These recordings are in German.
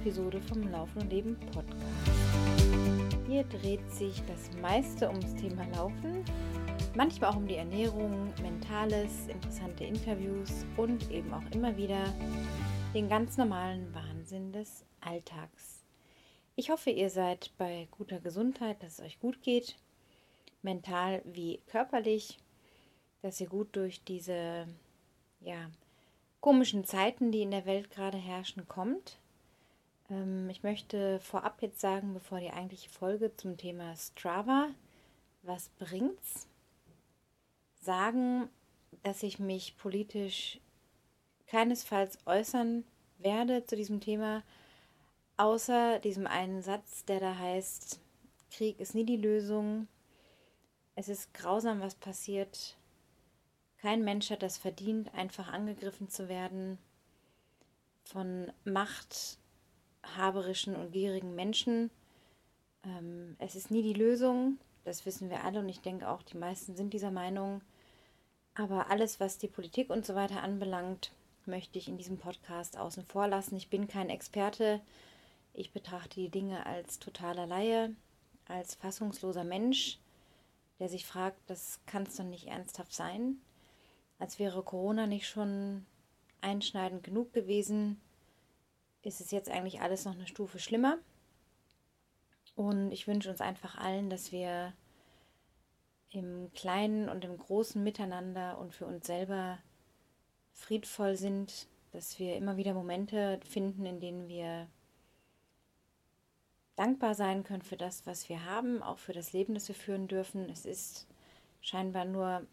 Episode vom Laufen und Leben Podcast. Hier dreht sich das meiste ums Thema Laufen, manchmal auch um die Ernährung, Mentales, interessante Interviews und eben auch immer wieder den ganz normalen Wahnsinn des Alltags. Ich hoffe, ihr seid bei guter Gesundheit, dass es euch gut geht, mental wie körperlich, dass ihr gut durch diese ja, komischen Zeiten, die in der Welt gerade herrschen, kommt. Ähm, ich möchte vorab jetzt sagen, bevor die eigentliche Folge zum Thema Strava, was bringt's, sagen, dass ich mich politisch keinesfalls äußern werde zu diesem Thema, außer diesem einen Satz, der da heißt, Krieg ist nie die Lösung, es ist grausam, was passiert, kein Mensch hat das verdient, einfach angegriffen zu werden von machthaberischen und gierigen Menschen. Ähm, es ist nie die Lösung, das wissen wir alle und ich denke auch, die meisten sind dieser Meinung. Aber alles, was die Politik und so weiter anbelangt, möchte ich in diesem Podcast außen vor lassen. Ich bin kein Experte. Ich betrachte die Dinge als totaler Laie, als fassungsloser Mensch, der sich fragt, das kann es doch nicht ernsthaft sein als wäre Corona nicht schon einschneidend genug gewesen, ist es jetzt eigentlich alles noch eine Stufe schlimmer. Und ich wünsche uns einfach allen, dass wir im kleinen und im großen Miteinander und für uns selber friedvoll sind, dass wir immer wieder Momente finden, in denen wir dankbar sein können für das, was wir haben, auch für das Leben, das wir führen dürfen. Es ist scheinbar nur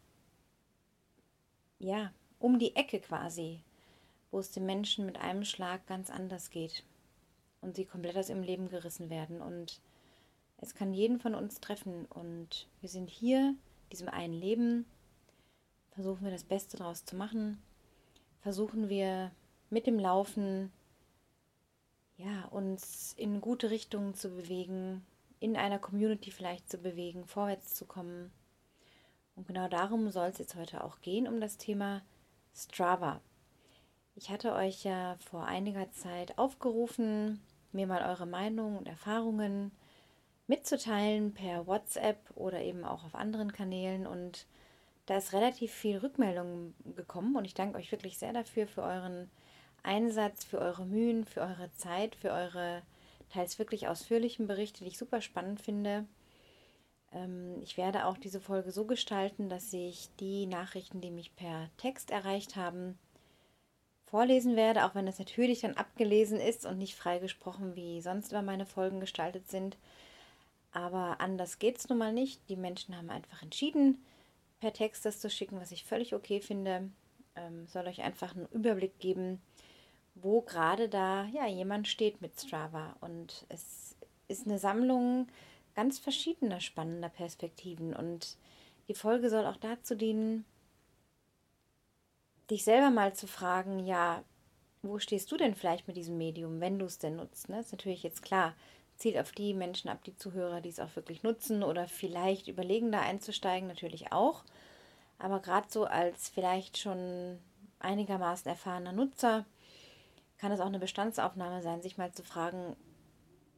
ja, um die Ecke quasi, wo es den Menschen mit einem Schlag ganz anders geht und sie komplett aus ihrem Leben gerissen werden. Und es kann jeden von uns treffen. Und wir sind hier, diesem einen Leben, versuchen wir das Beste daraus zu machen, versuchen wir mit dem Laufen ja, uns in gute Richtungen zu bewegen, in einer Community vielleicht zu bewegen, vorwärts zu kommen und genau darum soll es jetzt heute auch gehen, um das Thema Strava. Ich hatte euch ja vor einiger Zeit aufgerufen, mir mal eure Meinung und Erfahrungen mitzuteilen per WhatsApp oder eben auch auf anderen Kanälen. Und da ist relativ viel Rückmeldung gekommen und ich danke euch wirklich sehr dafür, für euren Einsatz, für eure Mühen, für eure Zeit, für eure teils wirklich ausführlichen Berichte, die ich super spannend finde. Ähm, ich werde auch diese Folge so gestalten, dass ich die Nachrichten, die mich per Text erreicht haben, vorlesen werde, auch wenn das natürlich dann abgelesen ist und nicht freigesprochen, wie sonst immer meine Folgen gestaltet sind. Aber anders geht es nun mal nicht. Die Menschen haben einfach entschieden, per Text das zu schicken, was ich völlig okay finde. Ähm, soll euch einfach einen Überblick geben, wo gerade da ja jemand steht mit Strava. Und es ist eine Sammlung ganz verschiedener spannender Perspektiven. Und die Folge soll auch dazu dienen, dich selber mal zu fragen, ja, wo stehst du denn vielleicht mit diesem Medium, wenn du es denn nutzt? Ne? Ist natürlich jetzt klar, zielt auf die Menschen ab, die Zuhörer, die es auch wirklich nutzen oder vielleicht überlegen, da einzusteigen, natürlich auch. Aber gerade so als vielleicht schon einigermaßen erfahrener Nutzer kann es auch eine Bestandsaufnahme sein, sich mal zu fragen,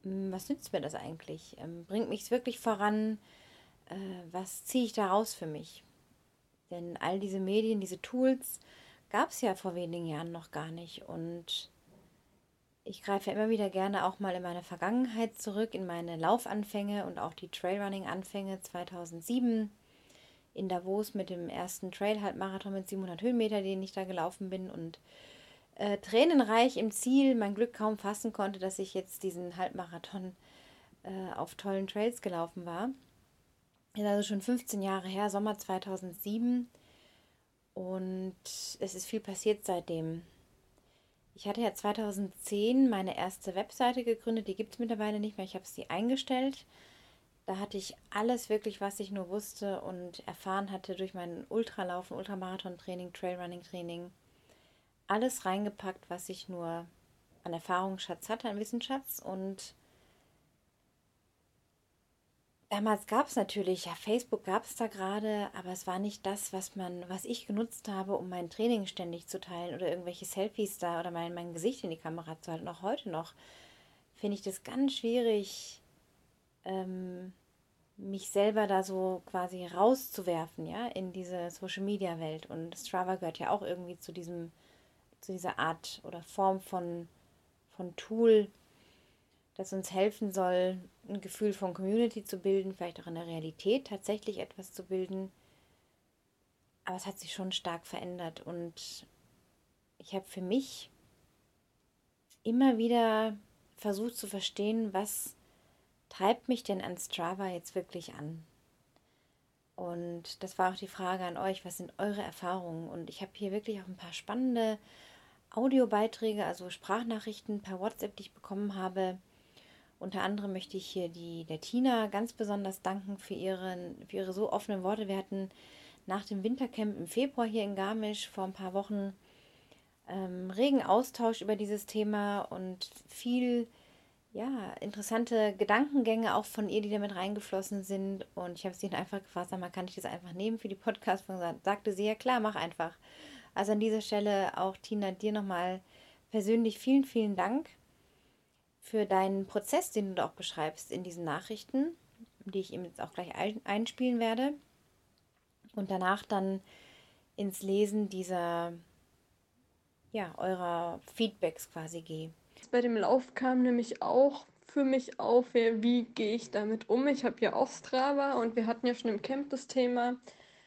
hm, was nützt mir das eigentlich? Ähm, bringt mich es wirklich voran? Äh, was ziehe ich daraus für mich? Denn all diese Medien, diese Tools gab es ja vor wenigen Jahren noch gar nicht. Und ich greife immer wieder gerne auch mal in meine Vergangenheit zurück, in meine Laufanfänge und auch die Trailrunning-Anfänge 2007 in Davos mit dem ersten Trail-Halbmarathon mit 700 Höhenmeter, den ich da gelaufen bin und äh, tränenreich im Ziel mein Glück kaum fassen konnte, dass ich jetzt diesen Halbmarathon äh, auf tollen Trails gelaufen war. Ist also schon 15 Jahre her, Sommer 2007. Und es ist viel passiert seitdem. Ich hatte ja 2010 meine erste Webseite gegründet, die gibt es mittlerweile nicht mehr. Ich habe sie eingestellt. Da hatte ich alles wirklich, was ich nur wusste und erfahren hatte durch mein Ultralaufen, Ultramarathon-Training, Trailrunning-Training alles reingepackt, was ich nur an Erfahrungsschatz hatte, an Wissensschatz und Damals gab es natürlich, ja, Facebook gab es da gerade, aber es war nicht das, was man, was ich genutzt habe, um mein Training ständig zu teilen oder irgendwelche Selfies da oder mein, mein Gesicht in die Kamera zu halten. Auch heute noch finde ich das ganz schwierig, ähm, mich selber da so quasi rauszuwerfen, ja, in diese Social Media Welt. Und Strava gehört ja auch irgendwie zu diesem, zu dieser Art oder Form von, von Tool, das uns helfen soll, ein Gefühl von Community zu bilden, vielleicht auch in der Realität tatsächlich etwas zu bilden. Aber es hat sich schon stark verändert und ich habe für mich immer wieder versucht zu verstehen, was treibt mich denn an Strava jetzt wirklich an? Und das war auch die Frage an euch, was sind eure Erfahrungen? Und ich habe hier wirklich auch ein paar spannende Audiobeiträge, also Sprachnachrichten per WhatsApp, die ich bekommen habe, unter anderem möchte ich hier die, der Tina ganz besonders danken für, ihren, für ihre so offenen Worte. Wir hatten nach dem Wintercamp im Februar hier in Garmisch vor ein paar Wochen ähm, regen Austausch über dieses Thema und viel ja, interessante Gedankengänge auch von ihr, die damit reingeflossen sind. Und ich habe sie dann einfach gefragt, sag mal, kann ich das einfach nehmen für die Podcast-Folge? Sagte sie, ja klar, mach einfach. Also an dieser Stelle auch Tina, dir nochmal persönlich vielen, vielen Dank für deinen Prozess, den du auch beschreibst in diesen Nachrichten, die ich ihm jetzt auch gleich einspielen werde. Und danach dann ins Lesen dieser, ja, eurer Feedbacks quasi gehe. Bei dem Lauf kam nämlich auch für mich auf, wie gehe ich damit um. Ich habe ja auch Strava und wir hatten ja schon im Camp das Thema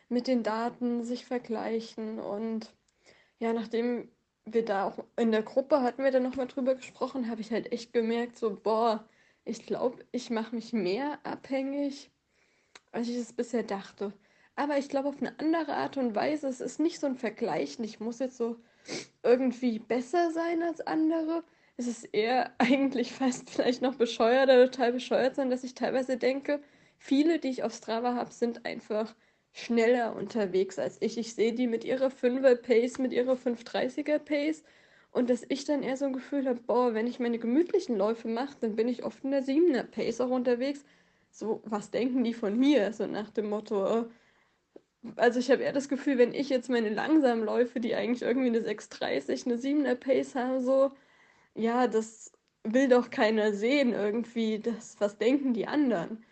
mit den Daten sich vergleichen und ja, nachdem wir da auch in der Gruppe hatten wir da nochmal drüber gesprochen, habe ich halt echt gemerkt, so, boah, ich glaube, ich mache mich mehr abhängig, als ich es bisher dachte. Aber ich glaube, auf eine andere Art und Weise, es ist nicht so ein Vergleichen. Ich muss jetzt so irgendwie besser sein als andere. Es ist eher eigentlich fast vielleicht noch bescheuert oder total bescheuert sein, dass ich teilweise denke, viele, die ich auf Strava habe, sind einfach schneller unterwegs als ich. Ich sehe die mit ihrer 5er Pace, mit ihrer 530er Pace und dass ich dann eher so ein Gefühl habe, boah, wenn ich meine gemütlichen Läufe mache, dann bin ich oft in der 7er Pace auch unterwegs. So, was denken die von mir? So nach dem Motto, äh, also ich habe eher das Gefühl, wenn ich jetzt meine langsamen Läufe, die eigentlich irgendwie eine 630, eine 7er Pace haben, so, ja, das will doch keiner sehen irgendwie, das, was denken die anderen?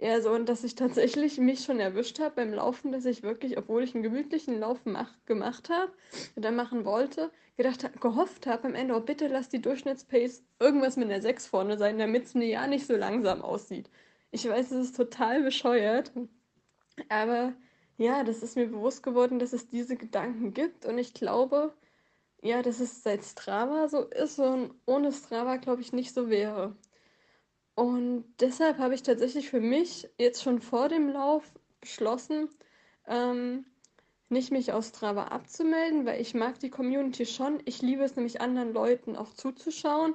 Eher so, und dass ich tatsächlich mich schon erwischt habe beim Laufen, dass ich wirklich, obwohl ich einen gemütlichen Lauf mach, gemacht habe oder machen wollte, gedacht, gehofft habe am Ende, oh bitte lass die Durchschnittspace irgendwas mit einer 6 vorne sein, damit es mir ja nicht so langsam aussieht. Ich weiß, es ist total bescheuert, aber ja, das ist mir bewusst geworden, dass es diese Gedanken gibt und ich glaube, ja, dass es seit Strava so ist und ohne Strava, glaube ich, nicht so wäre. Und deshalb habe ich tatsächlich für mich jetzt schon vor dem Lauf beschlossen, ähm, nicht mich aus Strava abzumelden, weil ich mag die Community schon. Ich liebe es nämlich anderen Leuten auch zuzuschauen,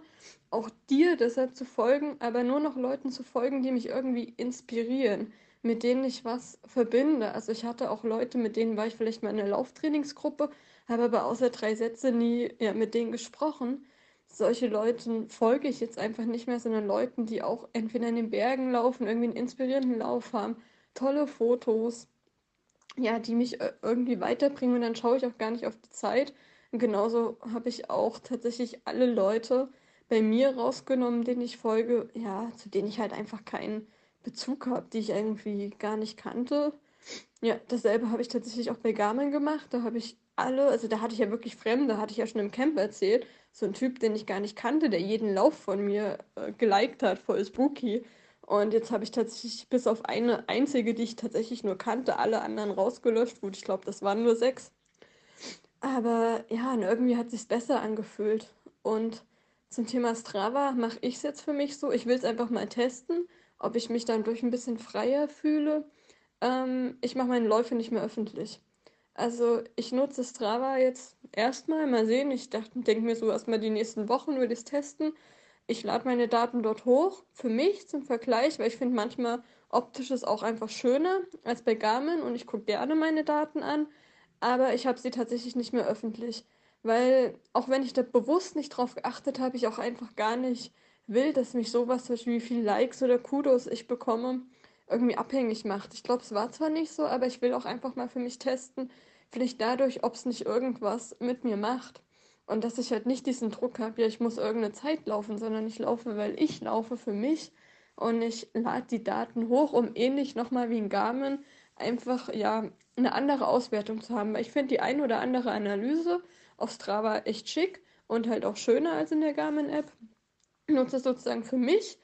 auch dir deshalb zu folgen, aber nur noch Leuten zu folgen, die mich irgendwie inspirieren, mit denen ich was verbinde. Also ich hatte auch Leute, mit denen war ich vielleicht mal in einer Lauftrainingsgruppe, habe aber außer drei Sätze nie ja, mit denen gesprochen solche Leuten folge ich jetzt einfach nicht mehr, sondern Leuten, die auch entweder in den Bergen laufen, irgendwie einen inspirierenden Lauf haben, tolle Fotos, ja, die mich äh, irgendwie weiterbringen und dann schaue ich auch gar nicht auf die Zeit. Und genauso habe ich auch tatsächlich alle Leute bei mir rausgenommen, denen ich folge, ja, zu denen ich halt einfach keinen Bezug habe, die ich irgendwie gar nicht kannte. Ja, dasselbe habe ich tatsächlich auch bei Garmin gemacht. Da habe ich alle, also da hatte ich ja wirklich Fremde, hatte ich ja schon im Camp erzählt, so ein Typ, den ich gar nicht kannte, der jeden Lauf von mir äh, geliked hat, voll spooky. Und jetzt habe ich tatsächlich bis auf eine einzige, die ich tatsächlich nur kannte, alle anderen rausgelöscht. Gut, ich glaube, das waren nur sechs. Aber ja, irgendwie hat sich besser angefühlt. Und zum Thema Strava mache ich es jetzt für mich so. Ich will es einfach mal testen, ob ich mich dann durch ein bisschen freier fühle. Ähm, ich mache meine Läufe nicht mehr öffentlich. Also ich nutze Strava jetzt erstmal, mal sehen. Ich denke mir so erstmal die nächsten Wochen würde ich es testen. Ich lade meine Daten dort hoch, für mich zum Vergleich, weil ich finde manchmal optisch ist auch einfach schöner als bei Garmin und ich gucke gerne meine Daten an, aber ich habe sie tatsächlich nicht mehr öffentlich, weil auch wenn ich da bewusst nicht drauf geachtet habe, ich auch einfach gar nicht will, dass mich sowas, wie viele Likes oder Kudos ich bekomme, irgendwie abhängig macht. Ich glaube, es war zwar nicht so, aber ich will auch einfach mal für mich testen, vielleicht dadurch, ob es nicht irgendwas mit mir macht. Und dass ich halt nicht diesen Druck habe, ja, ich muss irgendeine Zeit laufen, sondern ich laufe, weil ich laufe für mich und ich lade die Daten hoch, um ähnlich nochmal wie ein Garmin einfach ja eine andere Auswertung zu haben. Weil ich finde die ein oder andere Analyse auf Strava echt schick und halt auch schöner als in der Garmin-App. Nutze es sozusagen für mich.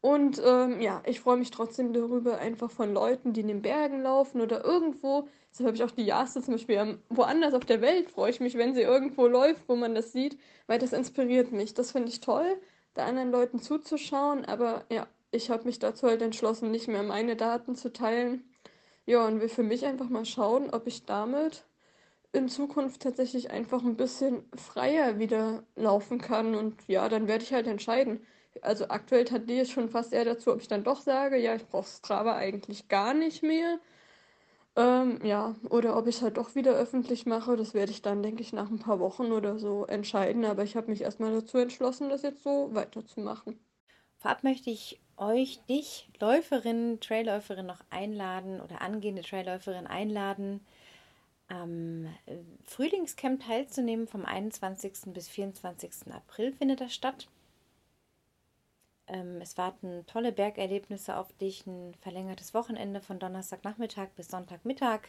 Und ähm, ja, ich freue mich trotzdem darüber, einfach von Leuten, die in den Bergen laufen oder irgendwo. Deshalb habe ich auch die Jaste zum Beispiel woanders auf der Welt, freue ich mich, wenn sie irgendwo läuft, wo man das sieht, weil das inspiriert mich. Das finde ich toll, da anderen Leuten zuzuschauen. Aber ja, ich habe mich dazu halt entschlossen, nicht mehr meine Daten zu teilen. Ja, und will für mich einfach mal schauen, ob ich damit in Zukunft tatsächlich einfach ein bisschen freier wieder laufen kann. Und ja, dann werde ich halt entscheiden. Also aktuell tendiere ich schon fast eher dazu, ob ich dann doch sage, ja, ich brauche Strava eigentlich gar nicht mehr. Ähm, ja, oder ob ich es halt doch wieder öffentlich mache, das werde ich dann, denke ich, nach ein paar Wochen oder so entscheiden. Aber ich habe mich erstmal dazu entschlossen, das jetzt so weiterzumachen. Vorab möchte ich euch, dich, Läuferin, Trailläuferin noch einladen oder angehende Trailläuferin einladen, am Frühlingscamp teilzunehmen. Vom 21. bis 24. April findet das statt. Ähm, es warten tolle Bergerlebnisse auf dich, ein verlängertes Wochenende von Donnerstagnachmittag bis Sonntagmittag.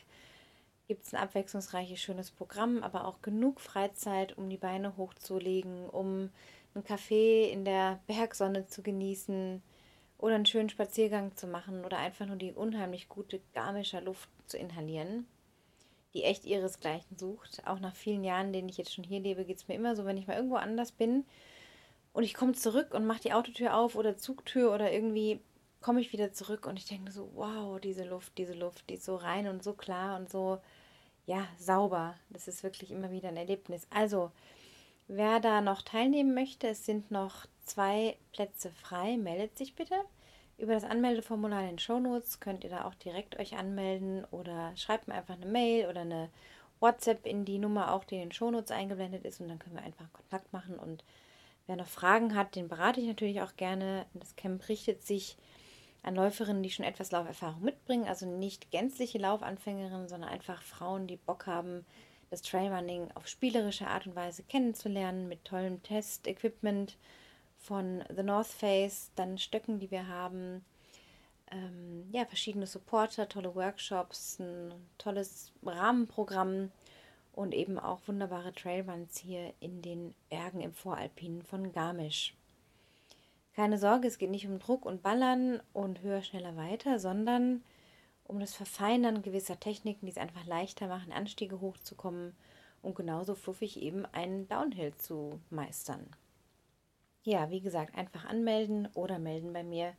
Gibt es ein abwechslungsreiches, schönes Programm, aber auch genug Freizeit, um die Beine hochzulegen, um einen Kaffee in der Bergsonne zu genießen oder einen schönen Spaziergang zu machen oder einfach nur die unheimlich gute garmischer Luft zu inhalieren, die echt ihresgleichen sucht. Auch nach vielen Jahren, denen ich jetzt schon hier lebe, geht es mir immer so, wenn ich mal irgendwo anders bin und ich komme zurück und mache die Autotür auf oder Zugtür oder irgendwie komme ich wieder zurück und ich denke so, wow, diese Luft, diese Luft, die ist so rein und so klar und so, ja, sauber. Das ist wirklich immer wieder ein Erlebnis. Also, wer da noch teilnehmen möchte, es sind noch zwei Plätze frei, meldet sich bitte. Über das Anmeldeformular in den Shownotes könnt ihr da auch direkt euch anmelden oder schreibt mir einfach eine Mail oder eine WhatsApp in die Nummer auch, die in den Shownotes eingeblendet ist und dann können wir einfach Kontakt machen und Wer noch Fragen hat, den berate ich natürlich auch gerne. Das Camp richtet sich an Läuferinnen, die schon etwas Lauferfahrung mitbringen, also nicht gänzliche Laufanfängerinnen, sondern einfach Frauen, die Bock haben, das Trailrunning auf spielerische Art und Weise kennenzulernen, mit tollem Test-Equipment von The North Face, dann Stöcken, die wir haben, ähm, ja, verschiedene Supporter, tolle Workshops, ein tolles Rahmenprogramm und eben auch wunderbare Trailruns hier in den Bergen im Voralpinen von Garmisch. Keine Sorge, es geht nicht um Druck und Ballern und höher, schneller, weiter, sondern um das Verfeinern gewisser Techniken, die es einfach leichter machen, Anstiege hochzukommen und genauso fluffig eben einen Downhill zu meistern. Ja, wie gesagt, einfach anmelden oder melden bei mir,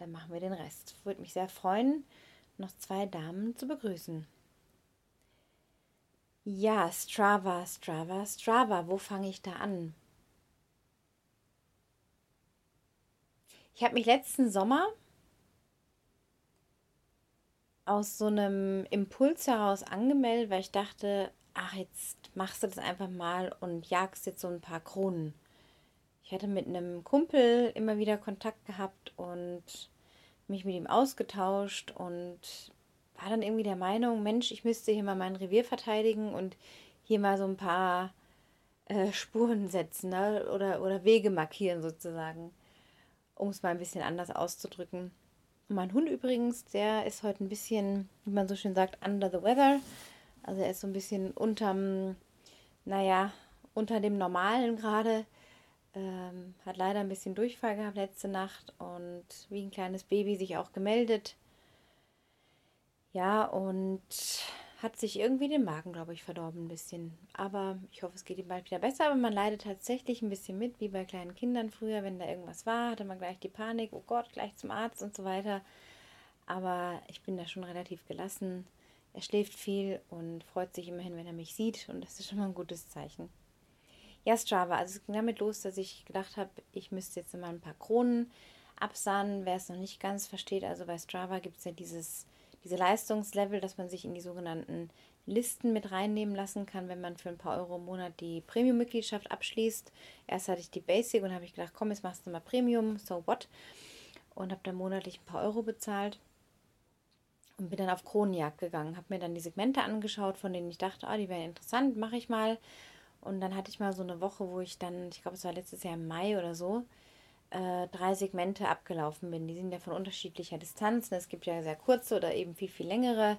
dann machen wir den Rest. Würde mich sehr freuen, noch zwei Damen zu begrüßen. Ja, Strava, Strava, Strava. Wo fange ich da an? Ich habe mich letzten Sommer aus so einem Impuls heraus angemeldet, weil ich dachte, ach, jetzt machst du das einfach mal und jagst jetzt so ein paar Kronen. Ich hatte mit einem Kumpel immer wieder Kontakt gehabt und mich mit ihm ausgetauscht und war dann irgendwie der Meinung, Mensch, ich müsste hier mal mein Revier verteidigen und hier mal so ein paar äh, Spuren setzen ne? oder, oder Wege markieren sozusagen, um es mal ein bisschen anders auszudrücken. Und mein Hund übrigens, der ist heute ein bisschen, wie man so schön sagt, under the weather. Also er ist so ein bisschen unterm, naja, unter dem Normalen gerade. Ähm, hat leider ein bisschen Durchfall gehabt letzte Nacht und wie ein kleines Baby sich auch gemeldet. Ja, und hat sich irgendwie den Magen, glaube ich, verdorben ein bisschen. Aber ich hoffe, es geht ihm bald wieder besser. Aber man leidet tatsächlich ein bisschen mit, wie bei kleinen Kindern früher. Wenn da irgendwas war, hatte man gleich die Panik, oh Gott, gleich zum Arzt und so weiter. Aber ich bin da schon relativ gelassen. Er schläft viel und freut sich immerhin, wenn er mich sieht. Und das ist schon mal ein gutes Zeichen. Ja, Strava. Also es ging damit los, dass ich gedacht habe, ich müsste jetzt mal ein paar Kronen absahnen. Wer es noch nicht ganz versteht, also bei Strava gibt es ja dieses diese Leistungslevel, dass man sich in die sogenannten Listen mit reinnehmen lassen kann, wenn man für ein paar Euro im Monat die Premium-Mitgliedschaft abschließt. Erst hatte ich die Basic und habe ich gedacht, komm, jetzt machst du mal Premium, so what? Und habe dann monatlich ein paar Euro bezahlt. und bin dann auf Kronenjagd gegangen, habe mir dann die Segmente angeschaut, von denen ich dachte, oh, die wären interessant, mache ich mal. Und dann hatte ich mal so eine Woche, wo ich dann, ich glaube, es war letztes Jahr im Mai oder so, äh, drei Segmente abgelaufen bin. Die sind ja von unterschiedlicher Distanz. Es gibt ja sehr kurze oder eben viel, viel längere.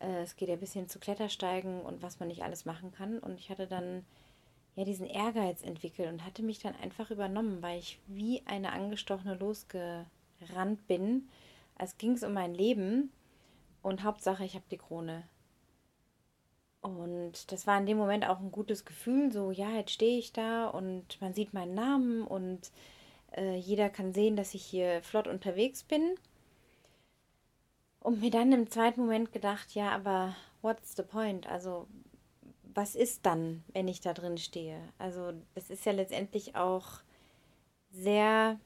Äh, es geht ja bis hin zu Klettersteigen und was man nicht alles machen kann. Und ich hatte dann ja diesen Ehrgeiz entwickelt und hatte mich dann einfach übernommen, weil ich wie eine angestochene losgerannt bin. Als ging es um mein Leben und Hauptsache, ich habe die Krone. Und das war in dem Moment auch ein gutes Gefühl, so ja, jetzt stehe ich da und man sieht meinen Namen und äh, jeder kann sehen, dass ich hier flott unterwegs bin. Und mir dann im zweiten Moment gedacht, ja, aber what's the point? Also, was ist dann, wenn ich da drin stehe? Also, das ist ja letztendlich auch sehr,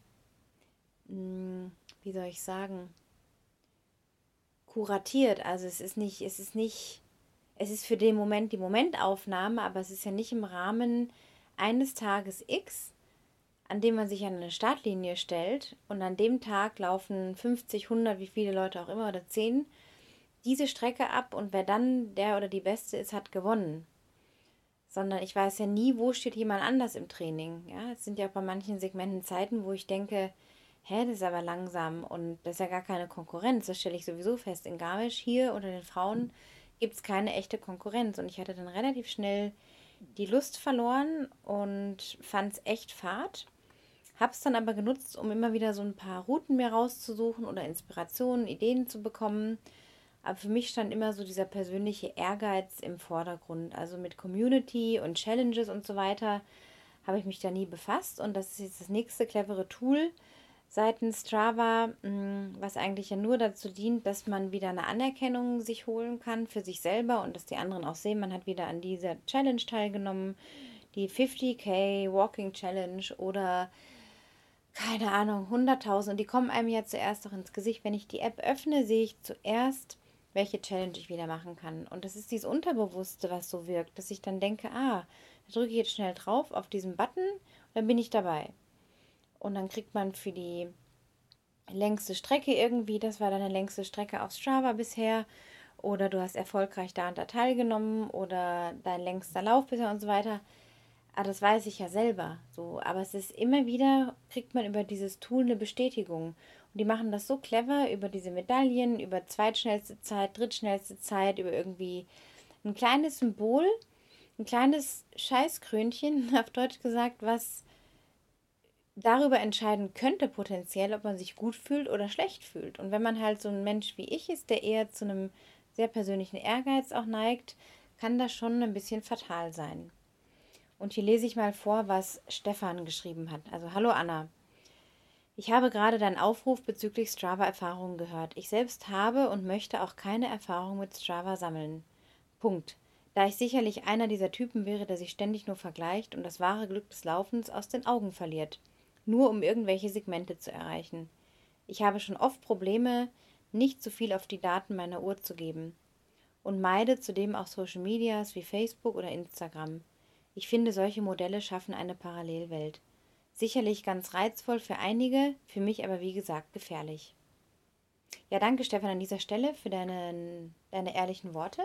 mh, hm, wie soll ich sagen, kuratiert. Also, es ist nicht, es ist nicht, es ist für den Moment die Momentaufnahme, aber es ist ja nicht im Rahmen eines Tages X, an dem man sich an eine Startlinie stellt und an dem Tag laufen 50, 100, wie viele Leute auch immer oder 10 diese Strecke ab und wer dann der oder die Beste ist, hat gewonnen. Sondern ich weiß ja nie, wo steht jemand anders im Training. Ja, es sind ja bei manchen Segmenten Zeiten, wo ich denke, hä, das ist aber langsam und das ist ja gar keine Konkurrenz. Das stelle ich sowieso fest. In Garmisch hier unter den Frauen gibt es keine echte Konkurrenz und ich hatte dann relativ schnell die Lust verloren und fand es echt fad habe es dann aber genutzt, um immer wieder so ein paar Routen mir rauszusuchen oder Inspirationen, Ideen zu bekommen. Aber für mich stand immer so dieser persönliche Ehrgeiz im Vordergrund. Also mit Community und Challenges und so weiter habe ich mich da nie befasst. Und das ist jetzt das nächste clevere Tool seitens Strava, mm, was eigentlich ja nur dazu dient, dass man wieder eine Anerkennung sich holen kann für sich selber und dass die anderen auch sehen, man hat wieder an dieser Challenge teilgenommen, die 50k Walking Challenge oder keine Ahnung, 100.000 und die kommen einem ja zuerst auch ins Gesicht. Wenn ich die App öffne, sehe ich zuerst, welche Challenge ich wieder machen kann. Und das ist dieses Unterbewusste, was so wirkt, dass ich dann denke, ah, da drücke ich jetzt schnell drauf auf diesen Button und dann bin ich dabei. Und dann kriegt man für die längste Strecke irgendwie, das war deine längste Strecke auf Strava bisher, oder du hast erfolgreich da und da teilgenommen oder dein längster Lauf bisher und so weiter Ah, das weiß ich ja selber. So, aber es ist immer wieder, kriegt man über dieses Tool eine Bestätigung. Und die machen das so clever über diese Medaillen, über zweitschnellste Zeit, drittschnellste Zeit, über irgendwie ein kleines Symbol, ein kleines Scheißkrönchen, auf Deutsch gesagt, was darüber entscheiden könnte potenziell, ob man sich gut fühlt oder schlecht fühlt. Und wenn man halt so ein Mensch wie ich ist, der eher zu einem sehr persönlichen Ehrgeiz auch neigt, kann das schon ein bisschen fatal sein. Und hier lese ich mal vor, was Stefan geschrieben hat. Also, hallo Anna. Ich habe gerade deinen Aufruf bezüglich Strava-Erfahrungen gehört. Ich selbst habe und möchte auch keine Erfahrung mit Strava sammeln. Punkt. Da ich sicherlich einer dieser Typen wäre, der sich ständig nur vergleicht und das wahre Glück des Laufens aus den Augen verliert, nur um irgendwelche Segmente zu erreichen. Ich habe schon oft Probleme, nicht zu viel auf die Daten meiner Uhr zu geben und meide zudem auch Social Medias wie Facebook oder Instagram. Ich finde, solche Modelle schaffen eine Parallelwelt. Sicherlich ganz reizvoll für einige, für mich aber wie gesagt gefährlich. Ja, danke Stefan an dieser Stelle für deine, deine ehrlichen Worte.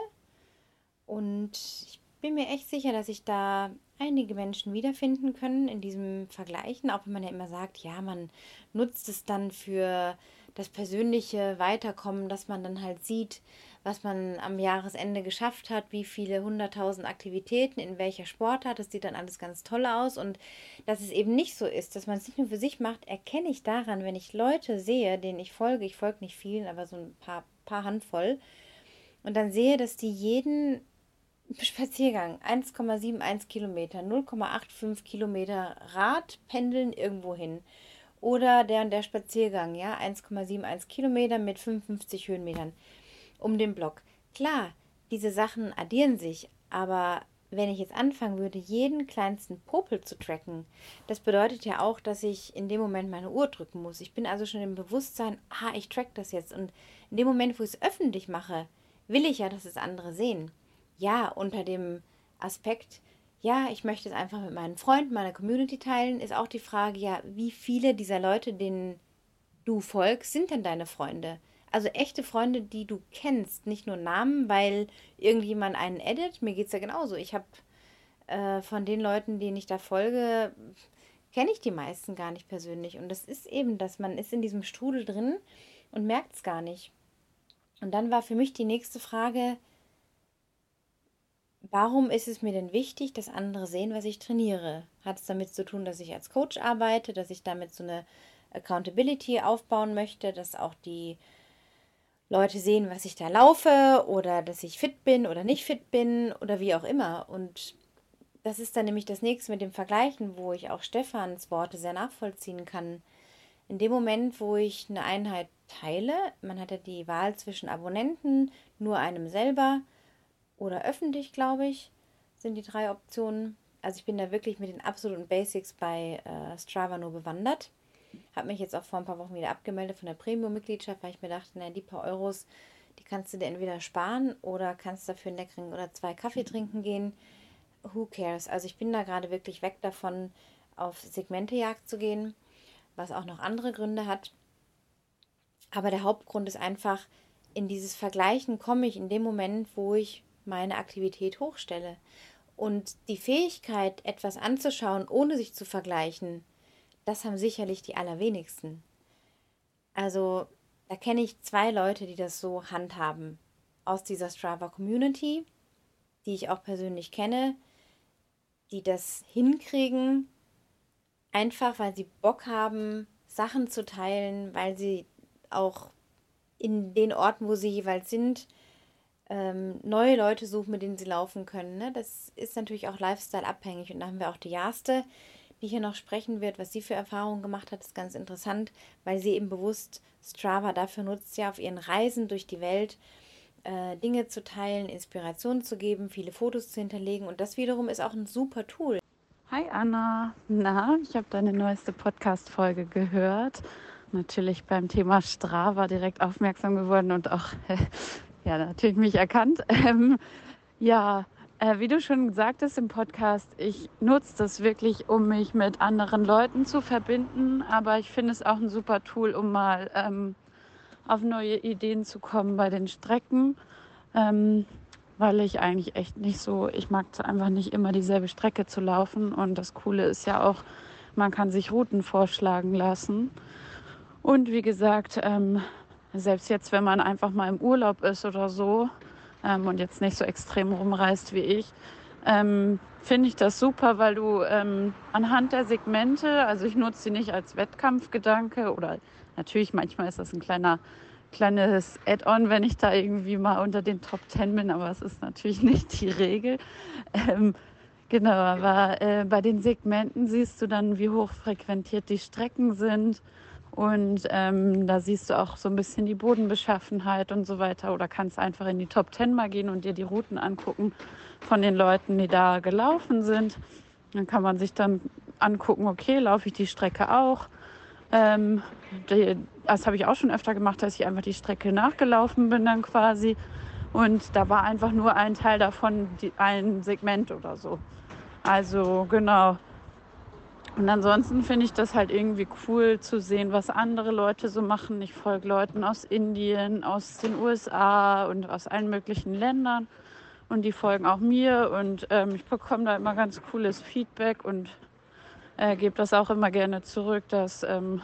Und ich bin mir echt sicher, dass sich da einige Menschen wiederfinden können in diesem Vergleichen, auch wenn man ja immer sagt, ja, man nutzt es dann für das persönliche Weiterkommen, dass man dann halt sieht, was man am Jahresende geschafft hat, wie viele hunderttausend Aktivitäten, in welcher Sportart. Das sieht dann alles ganz toll aus. Und dass es eben nicht so ist, dass man es nicht nur für sich macht, erkenne ich daran, wenn ich Leute sehe, denen ich folge. Ich folge nicht vielen, aber so ein paar, paar Handvoll. Und dann sehe, dass die jeden Spaziergang 1,71 Kilometer, 0,85 Kilometer Rad pendeln irgendwo hin. Oder der und der Spaziergang, ja, 1,71 Kilometer mit 55 Höhenmetern um den Block. Klar, diese Sachen addieren sich, aber wenn ich jetzt anfangen würde, jeden kleinsten Popel zu tracken, das bedeutet ja auch, dass ich in dem Moment meine Uhr drücken muss. Ich bin also schon im Bewusstsein, ah, ich track das jetzt. Und in dem Moment, wo ich es öffentlich mache, will ich ja, dass es andere sehen. Ja, unter dem Aspekt, ja, ich möchte es einfach mit meinen Freunden, meiner Community teilen, ist auch die Frage, ja, wie viele dieser Leute, denen du folgst, sind denn deine Freunde? Also echte Freunde, die du kennst, nicht nur Namen, weil irgendjemand einen edit. Mir geht es ja genauso. Ich habe äh, von den Leuten, denen ich da folge, kenne ich die meisten gar nicht persönlich. Und das ist eben, dass man ist in diesem Strudel drin und merkt es gar nicht. Und dann war für mich die nächste Frage, warum ist es mir denn wichtig, dass andere sehen, was ich trainiere? Hat es damit zu tun, dass ich als Coach arbeite, dass ich damit so eine Accountability aufbauen möchte, dass auch die Leute sehen, was ich da laufe oder dass ich fit bin oder nicht fit bin oder wie auch immer. Und das ist dann nämlich das nächste mit dem Vergleichen, wo ich auch Stefans Worte sehr nachvollziehen kann. In dem Moment, wo ich eine Einheit teile, man hat ja die Wahl zwischen Abonnenten, nur einem selber oder öffentlich, glaube ich, sind die drei Optionen. Also ich bin da wirklich mit den absoluten Basics bei äh, Strava nur bewandert. Habe mich jetzt auch vor ein paar Wochen wieder abgemeldet von der Premium-Mitgliedschaft, weil ich mir dachte, naja, die paar Euros, die kannst du dir entweder sparen oder kannst dafür einen leckeren oder zwei Kaffee trinken gehen who cares? Also ich bin da gerade wirklich weg davon, auf Segmentejagd zu gehen, was auch noch andere Gründe hat. Aber der Hauptgrund ist einfach, in dieses Vergleichen komme ich in dem Moment, wo ich meine Aktivität hochstelle. Und die Fähigkeit, etwas anzuschauen, ohne sich zu vergleichen, das haben sicherlich die allerwenigsten. Also da kenne ich zwei Leute, die das so handhaben. Aus dieser Strava Community, die ich auch persönlich kenne, die das hinkriegen, einfach weil sie Bock haben, Sachen zu teilen, weil sie auch in den Orten, wo sie jeweils sind, ähm, neue Leute suchen, mit denen sie laufen können. Ne? Das ist natürlich auch Lifestyle abhängig. Und da haben wir auch die Jaste, die hier noch sprechen wird, was sie für Erfahrungen gemacht hat, ist ganz interessant, weil sie eben bewusst Strava dafür nutzt, ja auf ihren Reisen durch die Welt äh, Dinge zu teilen, Inspiration zu geben, viele Fotos zu hinterlegen. Und das wiederum ist auch ein super Tool. Hi Anna, na, ich habe deine neueste Podcast-Folge gehört. Natürlich beim Thema Strava direkt aufmerksam geworden und auch, ja, natürlich mich erkannt. Ähm, ja, äh, wie du schon sagtest im Podcast, ich nutze das wirklich, um mich mit anderen Leuten zu verbinden, aber ich finde es auch ein super Tool, um mal ähm, auf neue Ideen zu kommen bei den Strecken, ähm, weil ich eigentlich echt nicht so, ich mag es einfach nicht immer dieselbe Strecke zu laufen. Und das Coole ist ja auch, man kann sich Routen vorschlagen lassen. Und wie gesagt, ähm, selbst jetzt, wenn man einfach mal im Urlaub ist oder so ähm, und jetzt nicht so extrem rumreist wie ich, ähm, finde ich das super, weil du ähm, anhand der Segmente, also ich nutze sie nicht als Wettkampfgedanke oder Natürlich, manchmal ist das ein kleiner, kleines Add-on, wenn ich da irgendwie mal unter den Top Ten bin, aber es ist natürlich nicht die Regel. Ähm, genau, aber äh, bei den Segmenten siehst du dann, wie hoch frequentiert die Strecken sind. Und ähm, da siehst du auch so ein bisschen die Bodenbeschaffenheit und so weiter. Oder kannst einfach in die Top Ten mal gehen und dir die Routen angucken von den Leuten, die da gelaufen sind. Dann kann man sich dann angucken, okay, laufe ich die Strecke auch? Ähm, die, das habe ich auch schon öfter gemacht, dass ich einfach die Strecke nachgelaufen bin dann quasi. Und da war einfach nur ein Teil davon, die, ein Segment oder so. Also genau. Und ansonsten finde ich das halt irgendwie cool zu sehen, was andere Leute so machen. Ich folge Leuten aus Indien, aus den USA und aus allen möglichen Ländern. Und die folgen auch mir. Und ähm, ich bekomme da immer ganz cooles Feedback und äh, gebe das auch immer gerne zurück, dass ähm,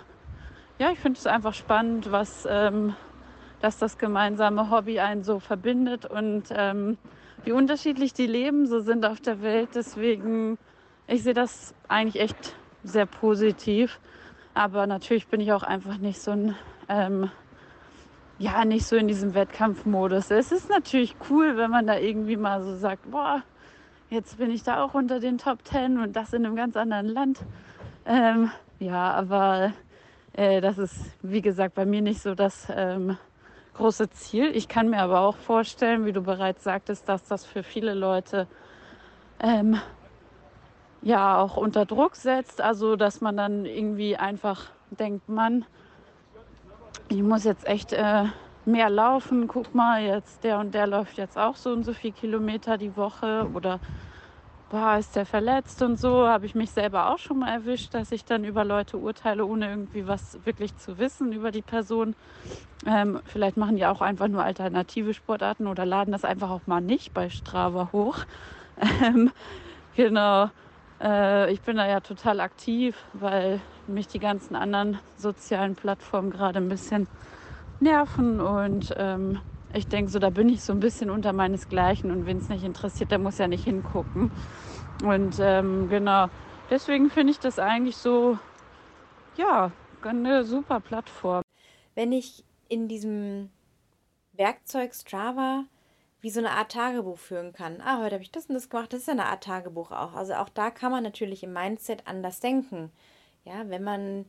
ja, ich finde es einfach spannend, was ähm, dass das gemeinsame Hobby einen so verbindet und ähm, wie unterschiedlich die Leben so sind auf der Welt. Deswegen, ich sehe das eigentlich echt sehr positiv. Aber natürlich bin ich auch einfach nicht so ein, ähm, ja, nicht so in diesem Wettkampfmodus. Es ist natürlich cool, wenn man da irgendwie mal so sagt, boah, Jetzt bin ich da auch unter den Top Ten und das in einem ganz anderen Land. Ähm, ja, aber äh, das ist, wie gesagt, bei mir nicht so das ähm, große Ziel. Ich kann mir aber auch vorstellen, wie du bereits sagtest, dass das für viele Leute ähm, ja auch unter Druck setzt. Also, dass man dann irgendwie einfach denkt, Mann, ich muss jetzt echt äh, mehr laufen. Guck mal, jetzt der und der läuft jetzt auch so und so viel Kilometer die Woche oder boah, ist der verletzt und so, habe ich mich selber auch schon mal erwischt, dass ich dann über Leute urteile, ohne irgendwie was wirklich zu wissen über die Person. Ähm, vielleicht machen die auch einfach nur alternative Sportarten oder laden das einfach auch mal nicht bei Strava hoch. Ähm, genau. Äh, ich bin da ja total aktiv, weil mich die ganzen anderen sozialen Plattformen gerade ein bisschen nerven und ähm, ich denke so, da bin ich so ein bisschen unter meinesgleichen und wenn es nicht interessiert, der muss ja nicht hingucken. Und ähm, genau, deswegen finde ich das eigentlich so, ja, eine super Plattform. Wenn ich in diesem Werkzeug Strava wie so eine Art Tagebuch führen kann. Ah, heute habe ich das und das gemacht. Das ist ja eine Art Tagebuch auch. Also auch da kann man natürlich im Mindset anders denken. Ja, wenn man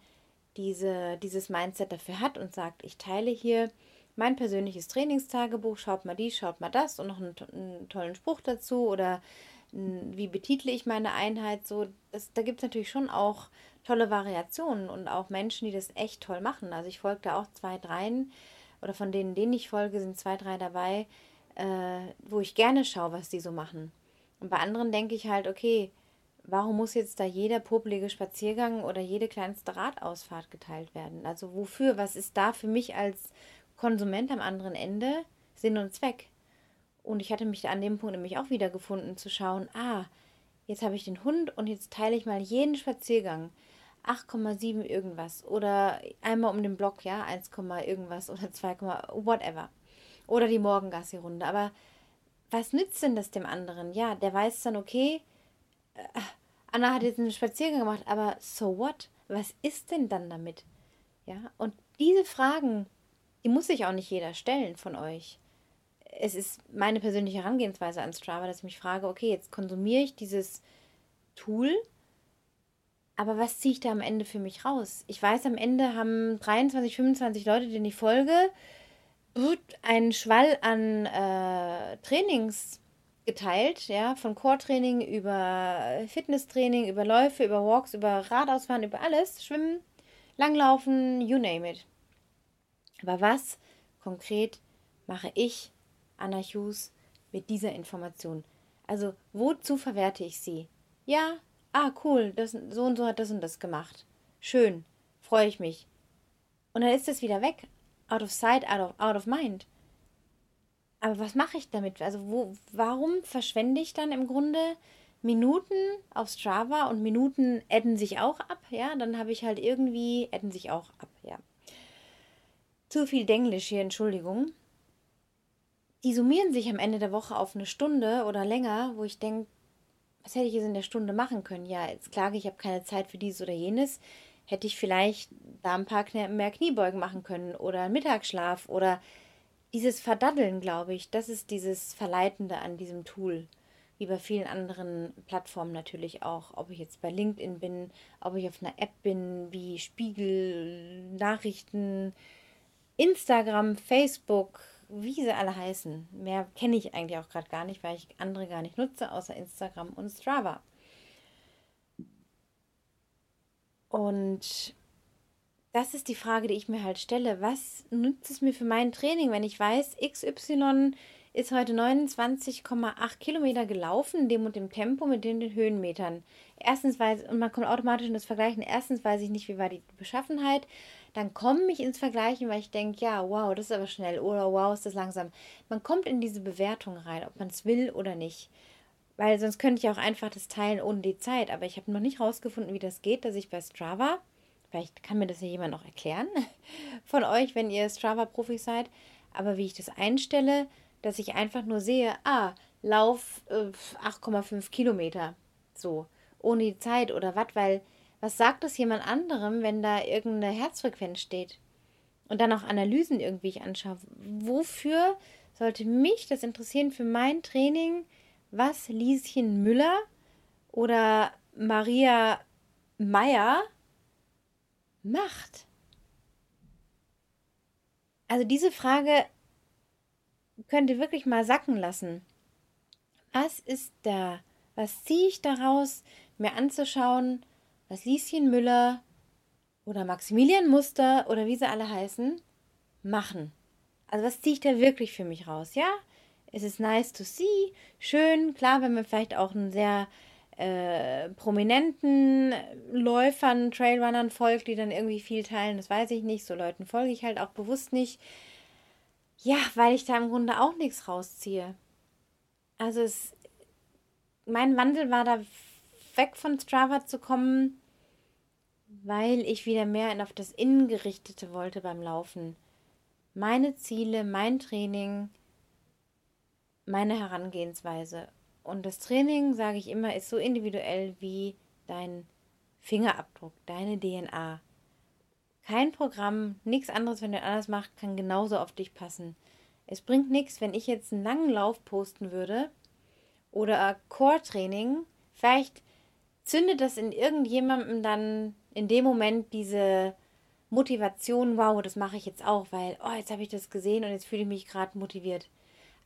diese, dieses Mindset dafür hat und sagt, ich teile hier mein persönliches Trainingstagebuch, schaut mal dies, schaut mal das und noch einen, einen tollen Spruch dazu oder wie betitle ich meine Einheit so. Das, da gibt es natürlich schon auch tolle Variationen und auch Menschen, die das echt toll machen. Also ich folge da auch zwei, dreien oder von denen, denen ich folge, sind zwei, drei dabei, äh, wo ich gerne schaue, was die so machen. Und bei anderen denke ich halt, okay, warum muss jetzt da jeder popelige Spaziergang oder jede kleinste Radausfahrt geteilt werden? Also wofür? Was ist da für mich als Konsument am anderen Ende Sinn und Zweck. Und ich hatte mich an dem Punkt nämlich auch wieder gefunden, zu schauen, ah, jetzt habe ich den Hund und jetzt teile ich mal jeden Spaziergang. 8,7 irgendwas oder einmal um den Block, ja, 1, irgendwas oder 2, whatever. Oder die Morgengassi-Runde. Aber was nützt denn das dem anderen? Ja, der weiß dann, okay, äh, Anna hat jetzt einen Spaziergang gemacht, aber so what? Was ist denn dann damit? Ja, und diese Fragen die muss sich auch nicht jeder stellen von euch. Es ist meine persönliche Herangehensweise an Strava, dass ich mich frage, okay, jetzt konsumiere ich dieses Tool, aber was ziehe ich da am Ende für mich raus? Ich weiß, am Ende haben 23, 25 Leute, denen ich folge, einen Schwall an äh, Trainings geteilt, ja, von Core-Training über Fitnesstraining, über Läufe, über Walks, über Radausfahren, über alles, Schwimmen, Langlaufen, you name it. Aber was konkret mache ich, Anna Hughes, mit dieser Information? Also, wozu verwerte ich sie? Ja, ah, cool, das, so und so hat das und das gemacht. Schön, freue ich mich. Und dann ist das wieder weg. Out of sight, out of, out of mind. Aber was mache ich damit? Also, wo, warum verschwende ich dann im Grunde Minuten auf Strava und Minuten adden sich auch ab? Ja, dann habe ich halt irgendwie, adden sich auch ab, ja zu viel Denglisch hier, Entschuldigung. Die summieren sich am Ende der Woche auf eine Stunde oder länger, wo ich denke, was hätte ich jetzt in der Stunde machen können? Ja, jetzt klage ich, habe keine Zeit für dieses oder jenes. Hätte ich vielleicht da ein paar mehr Kniebeugen machen können oder Mittagsschlaf oder dieses Verdaddeln, glaube ich, das ist dieses Verleitende an diesem Tool. Wie bei vielen anderen Plattformen natürlich auch. Ob ich jetzt bei LinkedIn bin, ob ich auf einer App bin, wie Spiegel, Nachrichten, Instagram, Facebook, wie sie alle heißen. Mehr kenne ich eigentlich auch gerade gar nicht, weil ich andere gar nicht nutze, außer Instagram und Strava. Und das ist die Frage, die ich mir halt stelle. Was nützt es mir für mein Training, wenn ich weiß, XY ist heute 29,8 Kilometer gelaufen, dem und dem Tempo mit den, den Höhenmetern. Erstens weiß, und man kommt automatisch in das Vergleichen, erstens weiß ich nicht, wie war die Beschaffenheit, dann komme ich ins Vergleichen, weil ich denke, ja, wow, das ist aber schnell oder wow, ist das langsam. Man kommt in diese Bewertung rein, ob man es will oder nicht. Weil sonst könnte ich auch einfach das teilen ohne die Zeit. Aber ich habe noch nicht rausgefunden, wie das geht, dass ich bei Strava, vielleicht kann mir das ja jemand noch erklären von euch, wenn ihr Strava-Profis seid, aber wie ich das einstelle, dass ich einfach nur sehe, ah, Lauf äh, 8,5 Kilometer. So, ohne die Zeit oder was, weil was sagt es jemand anderem, wenn da irgendeine Herzfrequenz steht? Und dann auch Analysen irgendwie ich anschaue. Wofür sollte mich das interessieren für mein Training, was Lieschen Müller oder Maria Meyer macht? Also diese Frage könnt ihr wirklich mal sacken lassen. Was ist da? Was ziehe ich daraus, mir anzuschauen, was Lieschen Müller oder Maximilian Muster oder wie sie alle heißen, machen. Also was ziehe ich da wirklich für mich raus, ja? Es ist nice to see, schön, klar, wenn man vielleicht auch ein sehr äh, prominenten Läufern, Trailrunnern folgt, die dann irgendwie viel teilen, das weiß ich nicht. So Leuten folge ich halt auch bewusst nicht. Ja, weil ich da im Grunde auch nichts rausziehe. Also es, mein Wandel war da weg von Strava zu kommen, weil ich wieder mehr auf das Innengerichtete wollte beim Laufen. Meine Ziele, mein Training, meine Herangehensweise. Und das Training, sage ich immer, ist so individuell wie dein Fingerabdruck, deine DNA. Kein Programm, nichts anderes, wenn du anders machst, kann genauso auf dich passen. Es bringt nichts, wenn ich jetzt einen langen Lauf posten würde oder Core-Training. Vielleicht zündet das in irgendjemandem dann in dem Moment diese Motivation, wow, das mache ich jetzt auch, weil, oh, jetzt habe ich das gesehen und jetzt fühle ich mich gerade motiviert.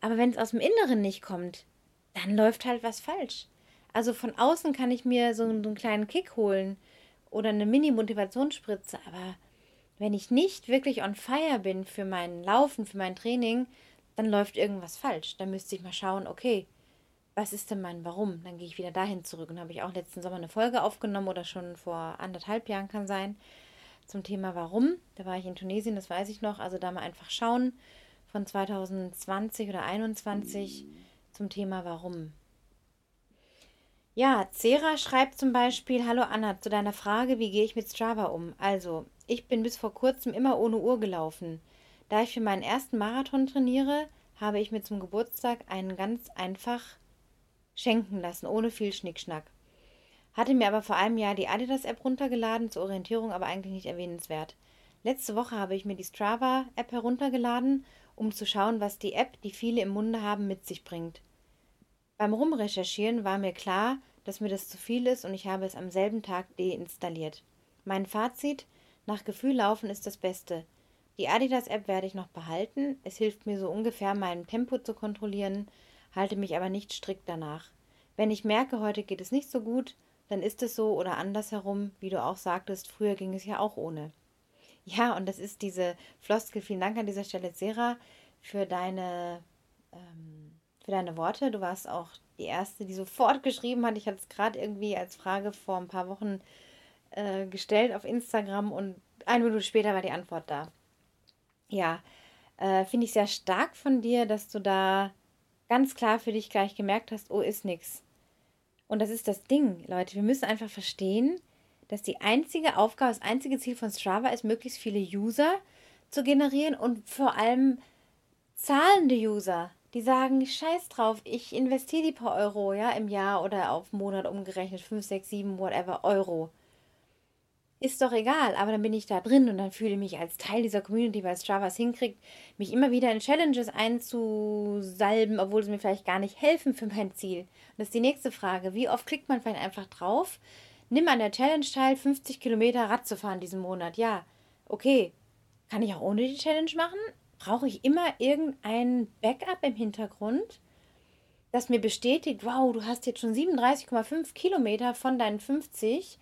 Aber wenn es aus dem Inneren nicht kommt, dann läuft halt was falsch. Also von außen kann ich mir so, einen kleinen Kick holen oder eine Mini-Motivationsspritze, aber wenn ich nicht wirklich on fire bin für mein Laufen, für mein Training, dann läuft irgendwas falsch. Dann müsste ich mal schauen, okay, was ist denn mein Warum? Dann gehe ich wieder dahin zurück. Und habe ich auch letzten Sommer eine Folge aufgenommen oder schon vor anderthalb Jahren kann sein zum Thema Warum. Da war ich in Tunesien, das weiß ich noch. Also da mal einfach schauen von 2020 oder 2021 zum Thema Warum. Ja, Zera schreibt zum Beispiel, Hallo Anna, zu deiner Frage, wie gehe ich mit Strava um? Also, ich bin bis vor kurzem immer ohne Uhr gelaufen. Da ich für meinen ersten Marathon trainiere, habe ich mir zum Geburtstag einen ganz einfach schenken lassen, ohne viel Schnickschnack. Hatte mir aber vor einem Jahr die Adidas-App runtergeladen, zur Orientierung aber eigentlich nicht erwähnenswert. Letzte Woche habe ich mir die Strava-App heruntergeladen, um zu schauen, was die App, die viele im Munde haben, mit sich bringt. Beim Rumrecherchieren war mir klar, dass mir das zu viel ist und ich habe es am selben Tag deinstalliert. Mein Fazit: Nach Gefühl laufen ist das Beste. Die Adidas-App werde ich noch behalten. Es hilft mir so ungefähr, mein Tempo zu kontrollieren halte mich aber nicht strikt danach. Wenn ich merke, heute geht es nicht so gut, dann ist es so oder andersherum, wie du auch sagtest, früher ging es ja auch ohne. Ja, und das ist diese Floskel. Vielen Dank an dieser Stelle, Sera, für deine, ähm, für deine Worte. Du warst auch die Erste, die sofort geschrieben hat. Ich hatte es gerade irgendwie als Frage vor ein paar Wochen äh, gestellt auf Instagram und eine Minute später war die Antwort da. Ja, äh, finde ich sehr stark von dir, dass du da ganz klar für dich gleich gemerkt hast, oh, ist nix. Und das ist das Ding, Leute. Wir müssen einfach verstehen, dass die einzige Aufgabe, das einzige Ziel von Strava ist, möglichst viele User zu generieren und vor allem zahlende User, die sagen, scheiß drauf, ich investiere die paar Euro, ja, im Jahr oder auf Monat umgerechnet, 5, 6, 7, whatever, Euro ist doch egal, aber dann bin ich da drin und dann fühle ich mich als Teil dieser Community, weil Strava es hinkriegt, mich immer wieder in Challenges einzusalben, obwohl sie mir vielleicht gar nicht helfen für mein Ziel. Und das ist die nächste Frage. Wie oft klickt man vielleicht einfach drauf? Nimm an der Challenge teil, 50 Kilometer Rad zu fahren diesen Monat. Ja, okay. Kann ich auch ohne die Challenge machen? Brauche ich immer irgendein Backup im Hintergrund? das mir bestätigt, wow, du hast jetzt schon 37,5 Kilometer von deinen 50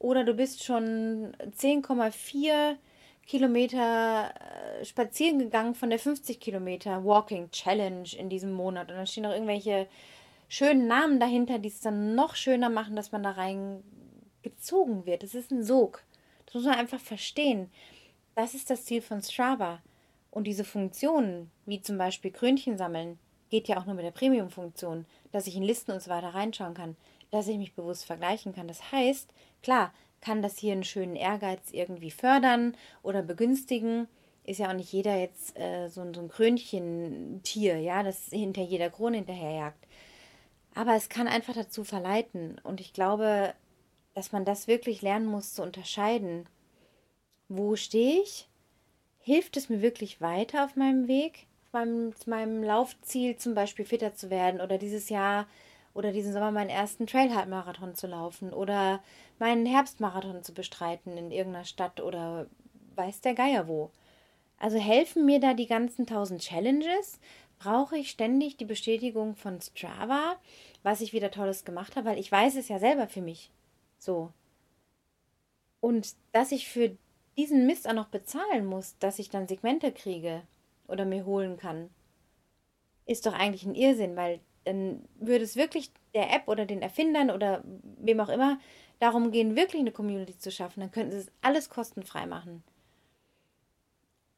oder du bist schon 10,4 Kilometer äh, spazieren gegangen von der 50 Kilometer Walking Challenge in diesem Monat. Und dann stehen noch irgendwelche schönen Namen dahinter, die es dann noch schöner machen, dass man da reingezogen wird. Das ist ein Sog. Das muss man einfach verstehen. Das ist das Ziel von Strava. Und diese Funktionen, wie zum Beispiel Krönchen sammeln, geht ja auch nur mit der Premium-Funktion, dass ich in Listen und so weiter reinschauen kann dass ich mich bewusst vergleichen kann. Das heißt, klar, kann das hier einen schönen Ehrgeiz irgendwie fördern oder begünstigen. Ist ja auch nicht jeder jetzt äh, so, so ein Krönchentier, ja, das hinter jeder Krone hinterherjagt. Aber es kann einfach dazu verleiten. Und ich glaube, dass man das wirklich lernen muss zu unterscheiden. Wo stehe ich? Hilft es mir wirklich weiter auf meinem Weg, auf meinem, meinem Laufziel zum Beispiel fitter zu werden oder dieses Jahr oder diesen Sommer meinen ersten Trail-Halbmarathon zu laufen oder meinen Herbstmarathon zu bestreiten in irgendeiner Stadt oder weiß der Geier wo. Also helfen mir da die ganzen tausend Challenges? Brauche ich ständig die Bestätigung von Strava, was ich wieder Tolles gemacht habe, weil ich weiß es ja selber für mich. So. Und dass ich für diesen Mist auch noch bezahlen muss, dass ich dann Segmente kriege oder mir holen kann, ist doch eigentlich ein Irrsinn, weil dann würde es wirklich der App oder den Erfindern oder wem auch immer darum gehen, wirklich eine Community zu schaffen. Dann könnten sie es alles kostenfrei machen.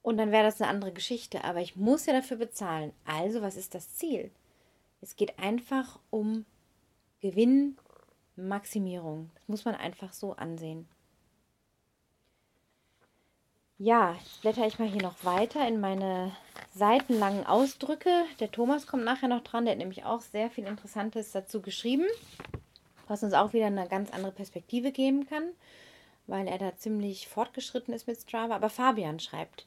Und dann wäre das eine andere Geschichte. Aber ich muss ja dafür bezahlen. Also, was ist das Ziel? Es geht einfach um Gewinnmaximierung. Das muss man einfach so ansehen. Ja, blätter ich mal hier noch weiter in meine seitenlangen Ausdrücke. Der Thomas kommt nachher noch dran, der hat nämlich auch sehr viel Interessantes dazu geschrieben, was uns auch wieder eine ganz andere Perspektive geben kann, weil er da ziemlich fortgeschritten ist mit Strava. Aber Fabian schreibt,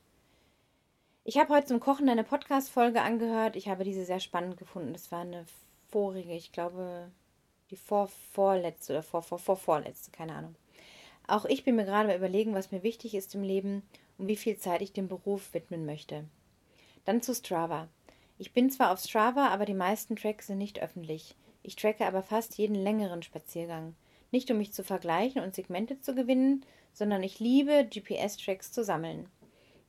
ich habe heute zum Kochen eine Podcast-Folge angehört. Ich habe diese sehr spannend gefunden. Das war eine vorige, ich glaube, die vor, vorletzte oder vor, vor, vor, vorletzte, keine Ahnung. Auch ich bin mir gerade mal überlegen, was mir wichtig ist im Leben und wie viel Zeit ich dem Beruf widmen möchte. Dann zu Strava. Ich bin zwar auf Strava, aber die meisten Tracks sind nicht öffentlich. Ich tracke aber fast jeden längeren Spaziergang. Nicht um mich zu vergleichen und Segmente zu gewinnen, sondern ich liebe, GPS-Tracks zu sammeln.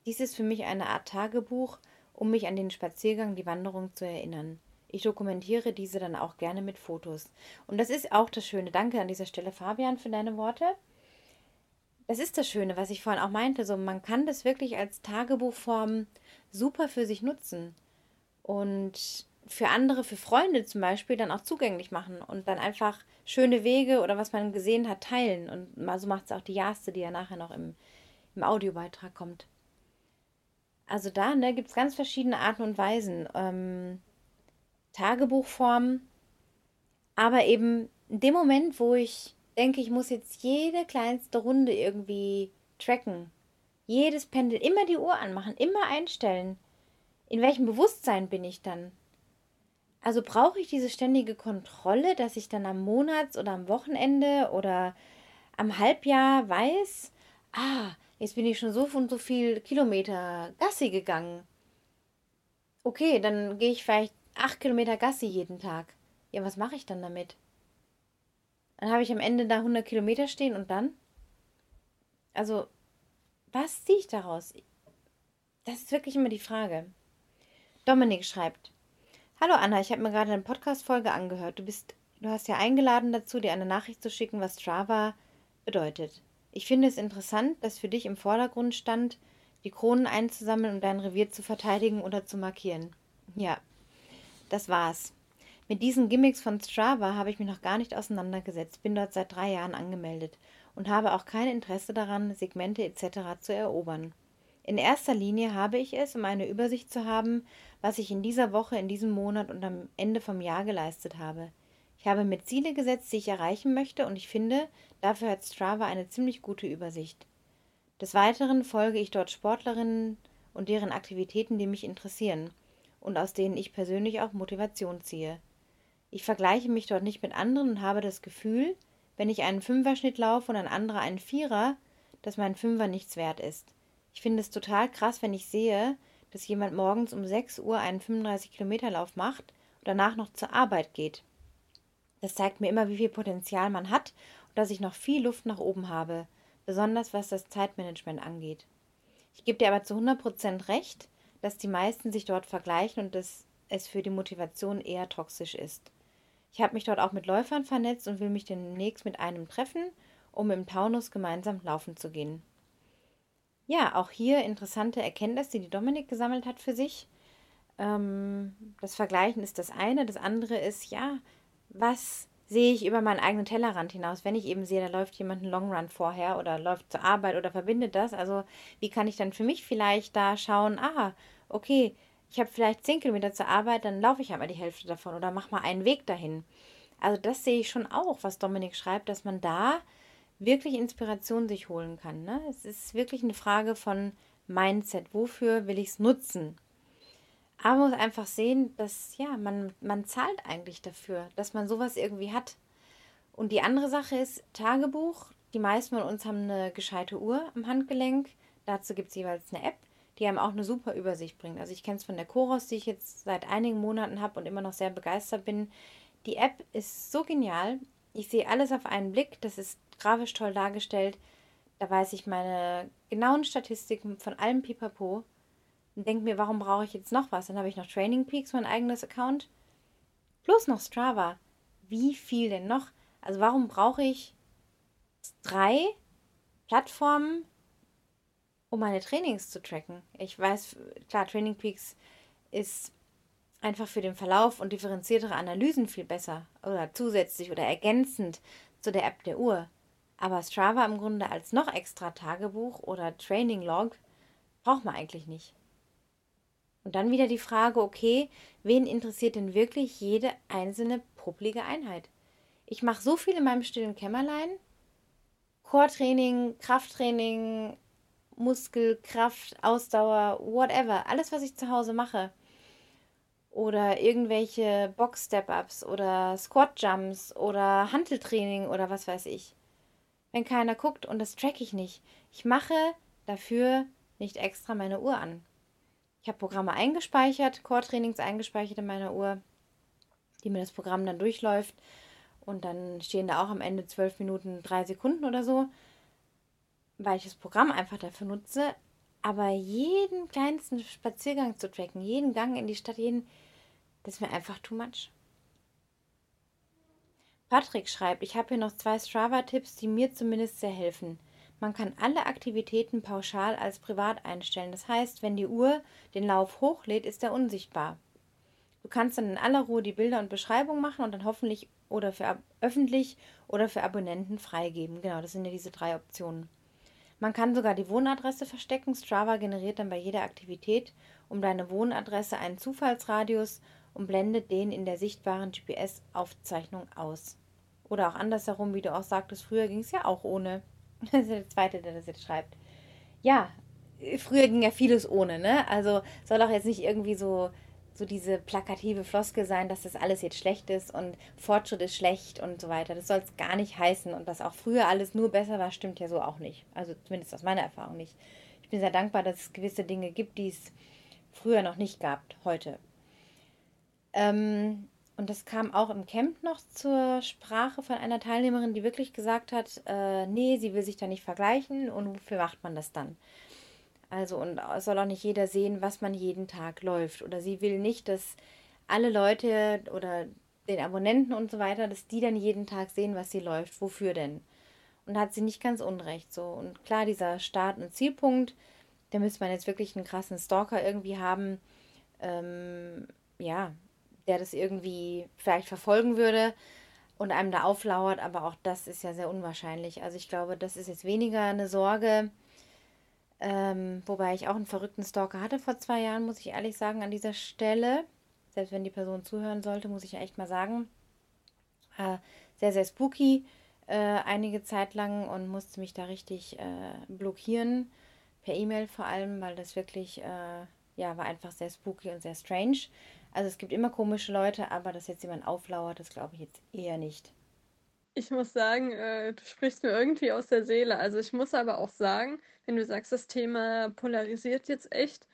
Dies ist für mich eine Art Tagebuch, um mich an den Spaziergang, die Wanderung zu erinnern. Ich dokumentiere diese dann auch gerne mit Fotos. Und das ist auch das Schöne. Danke an dieser Stelle, Fabian, für deine Worte das ist das Schöne, was ich vorhin auch meinte. So, man kann das wirklich als Tagebuchform super für sich nutzen und für andere, für Freunde zum Beispiel, dann auch zugänglich machen und dann einfach schöne Wege oder was man gesehen hat teilen. Und so macht es auch die Jaste, die ja nachher noch im, im Audiobeitrag kommt. Also da ne, gibt es ganz verschiedene Arten und Weisen. Ähm, Tagebuchform, aber eben in dem Moment, wo ich denke, ich muss jetzt jede kleinste Runde irgendwie tracken. Jedes Pendel, immer die Uhr anmachen, immer einstellen. In welchem Bewusstsein bin ich dann? Also brauche ich diese ständige Kontrolle, dass ich dann am Monats- oder am Wochenende oder am Halbjahr weiß, ah, jetzt bin ich schon so und so viel Kilometer Gassi gegangen. Okay, dann gehe ich vielleicht acht Kilometer Gassi jeden Tag. Ja, was mache ich dann damit? Dann habe ich am Ende da 100 Kilometer stehen und dann? Also, was ziehe ich daraus? Das ist wirklich immer die Frage. Dominik schreibt: Hallo Anna, ich habe mir gerade eine Podcast-Folge angehört. Du bist, du hast ja eingeladen dazu, dir eine Nachricht zu schicken, was Strava bedeutet. Ich finde es interessant, dass für dich im Vordergrund stand, die Kronen einzusammeln und dein Revier zu verteidigen oder zu markieren. Ja, das war's. Mit diesen Gimmicks von Strava habe ich mich noch gar nicht auseinandergesetzt, bin dort seit drei Jahren angemeldet und habe auch kein Interesse daran, Segmente etc. zu erobern. In erster Linie habe ich es, um eine Übersicht zu haben, was ich in dieser Woche, in diesem Monat und am Ende vom Jahr geleistet habe. Ich habe mir Ziele gesetzt, die ich erreichen möchte, und ich finde, dafür hat Strava eine ziemlich gute Übersicht. Des Weiteren folge ich dort Sportlerinnen und deren Aktivitäten, die mich interessieren und aus denen ich persönlich auch Motivation ziehe. Ich vergleiche mich dort nicht mit anderen und habe das Gefühl, wenn ich einen Fünferschnitt laufe und ein anderer einen Vierer, dass mein Fünfer nichts wert ist. Ich finde es total krass, wenn ich sehe, dass jemand morgens um 6 Uhr einen 35-Kilometer-Lauf macht und danach noch zur Arbeit geht. Das zeigt mir immer, wie viel Potenzial man hat und dass ich noch viel Luft nach oben habe, besonders was das Zeitmanagement angeht. Ich gebe dir aber zu 100% recht, dass die meisten sich dort vergleichen und dass es für die Motivation eher toxisch ist. Ich habe mich dort auch mit Läufern vernetzt und will mich demnächst mit einem treffen, um im Taunus gemeinsam laufen zu gehen. Ja, auch hier interessante Erkenntnisse, die Dominik gesammelt hat für sich. Ähm, das Vergleichen ist das eine. Das andere ist, ja, was sehe ich über meinen eigenen Tellerrand hinaus, wenn ich eben sehe, da läuft jemand einen Long Run vorher oder läuft zur Arbeit oder verbindet das. Also wie kann ich dann für mich vielleicht da schauen, ah, okay, ich habe vielleicht zehn Kilometer zur Arbeit, dann laufe ich halt mal die Hälfte davon oder mache mal einen Weg dahin. Also das sehe ich schon auch, was Dominik schreibt, dass man da wirklich Inspiration sich holen kann. Ne? Es ist wirklich eine Frage von Mindset. Wofür will ich es nutzen? Aber man muss einfach sehen, dass ja, man, man zahlt eigentlich dafür, dass man sowas irgendwie hat. Und die andere Sache ist Tagebuch. Die meisten von uns haben eine gescheite Uhr am Handgelenk. Dazu gibt es jeweils eine App die einem auch eine super Übersicht bringt. Also ich kenne es von der Chorus, die ich jetzt seit einigen Monaten habe und immer noch sehr begeistert bin. Die App ist so genial. Ich sehe alles auf einen Blick. Das ist grafisch toll dargestellt. Da weiß ich meine genauen Statistiken von allem Pipapo und denke mir, warum brauche ich jetzt noch was? Dann habe ich noch Training Peaks, mein eigenes Account. Plus noch Strava. Wie viel denn noch? Also warum brauche ich drei Plattformen, um meine Trainings zu tracken? Ich weiß, klar, Training Peaks ist einfach für den Verlauf und differenziertere Analysen viel besser oder zusätzlich oder ergänzend zu der App der Uhr. Aber Strava im Grunde als noch extra Tagebuch oder Training Log braucht man eigentlich nicht. Und dann wieder die Frage, okay, wen interessiert denn wirklich jede einzelne publige Einheit? Ich mache so viel in meinem stillen Kämmerlein. Core-Training, Krafttraining, Muskel, Kraft, Ausdauer, whatever. Alles, was ich zu Hause mache oder irgendwelche Box-Step-Ups oder Squat-Jumps oder Hanteltraining oder was weiß ich. Wenn keiner guckt und das track ich nicht. Ich mache dafür nicht extra meine Uhr an. Ich habe Programme eingespeichert, Core-Trainings eingespeichert in meiner Uhr, die mir das Programm dann durchläuft. Und dann stehen da auch am Ende 12 Minuten 3 Sekunden oder so, weil ich das Programm einfach dafür nutze. Aber jeden kleinsten Spaziergang zu tracken, jeden Gang in die Stadt, jeden, das ist mir einfach too much. Patrick schreibt, ich habe hier noch zwei Strava-Tipps, die mir zumindest sehr helfen. Man kann alle Aktivitäten pauschal als privat einstellen. Das heißt, wenn die Uhr den Lauf hochlädt, ist er unsichtbar. Du kannst dann in aller Ruhe die Bilder und Beschreibung machen und dann hoffentlich oder für öffentlich oder für Abonnenten freigeben. Genau, das sind ja diese drei Optionen. Man kann sogar die Wohnadresse verstecken. Strava generiert dann bei jeder Aktivität um deine Wohnadresse einen Zufallsradius und blendet den in der sichtbaren GPS-Aufzeichnung aus. Oder auch andersherum, wie du auch sagtest, früher ging es ja auch ohne. Das ist der zweite, der das jetzt schreibt. Ja, früher ging ja vieles ohne, ne? Also soll auch jetzt nicht irgendwie so, so diese plakative Floskel sein, dass das alles jetzt schlecht ist und Fortschritt ist schlecht und so weiter. Das soll es gar nicht heißen und dass auch früher alles nur besser war, stimmt ja so auch nicht. Also zumindest aus meiner Erfahrung nicht. Ich bin sehr dankbar, dass es gewisse Dinge gibt, die es früher noch nicht gab, heute. Ähm, und das kam auch im Camp noch zur Sprache von einer Teilnehmerin, die wirklich gesagt hat, äh, nee, sie will sich da nicht vergleichen und wofür macht man das dann? Also und es soll auch nicht jeder sehen, was man jeden Tag läuft. Oder sie will nicht, dass alle Leute oder den Abonnenten und so weiter, dass die dann jeden Tag sehen, was sie läuft. Wofür denn? Und hat sie nicht ganz unrecht so. Und klar, dieser Start- und Zielpunkt, da müsste man jetzt wirklich einen krassen Stalker irgendwie haben. Ähm, ja, der das irgendwie vielleicht verfolgen würde und einem da auflauert, aber auch das ist ja sehr unwahrscheinlich. Also ich glaube, das ist jetzt weniger eine Sorge, ähm, wobei ich auch einen verrückten Stalker hatte vor zwei Jahren, muss ich ehrlich sagen, an dieser Stelle. Selbst wenn die Person zuhören sollte, muss ich ja echt mal sagen. Äh, sehr, sehr spooky äh, einige Zeit lang und musste mich da richtig äh, blockieren, per E-Mail vor allem, weil das wirklich, äh, ja, war einfach sehr spooky und sehr strange. Also es gibt immer komische Leute, aber dass jetzt jemand auflauert, das glaube ich jetzt eher nicht. Ich muss sagen, äh, du sprichst mir irgendwie aus der Seele. Also ich muss aber auch sagen, wenn du sagst, das Thema polarisiert jetzt echt,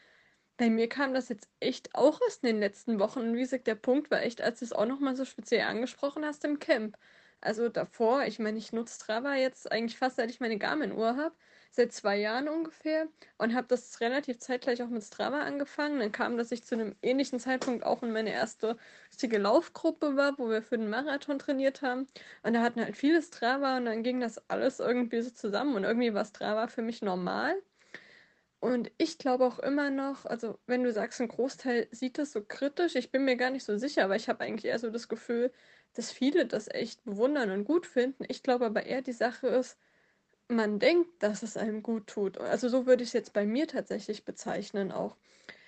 bei mir kam das jetzt echt auch aus den letzten Wochen. Und wie gesagt, der Punkt war echt, als du es auch nochmal so speziell angesprochen hast im Camp. Also davor, ich meine, ich nutze Strava jetzt eigentlich fast, seit ich meine Garmin-Uhr habe seit zwei Jahren ungefähr und habe das relativ zeitgleich auch mit Strava angefangen. Dann kam, dass ich zu einem ähnlichen Zeitpunkt auch in meine erste richtige Laufgruppe war, wo wir für den Marathon trainiert haben. Und da hatten halt viele Strava und dann ging das alles irgendwie so zusammen und irgendwie war Strava für mich normal. Und ich glaube auch immer noch, also wenn du sagst, ein Großteil sieht das so kritisch, ich bin mir gar nicht so sicher, aber ich habe eigentlich eher so das Gefühl, dass viele das echt bewundern und gut finden. Ich glaube aber eher, die Sache ist, man denkt, dass es einem gut tut. Also so würde ich es jetzt bei mir tatsächlich bezeichnen auch.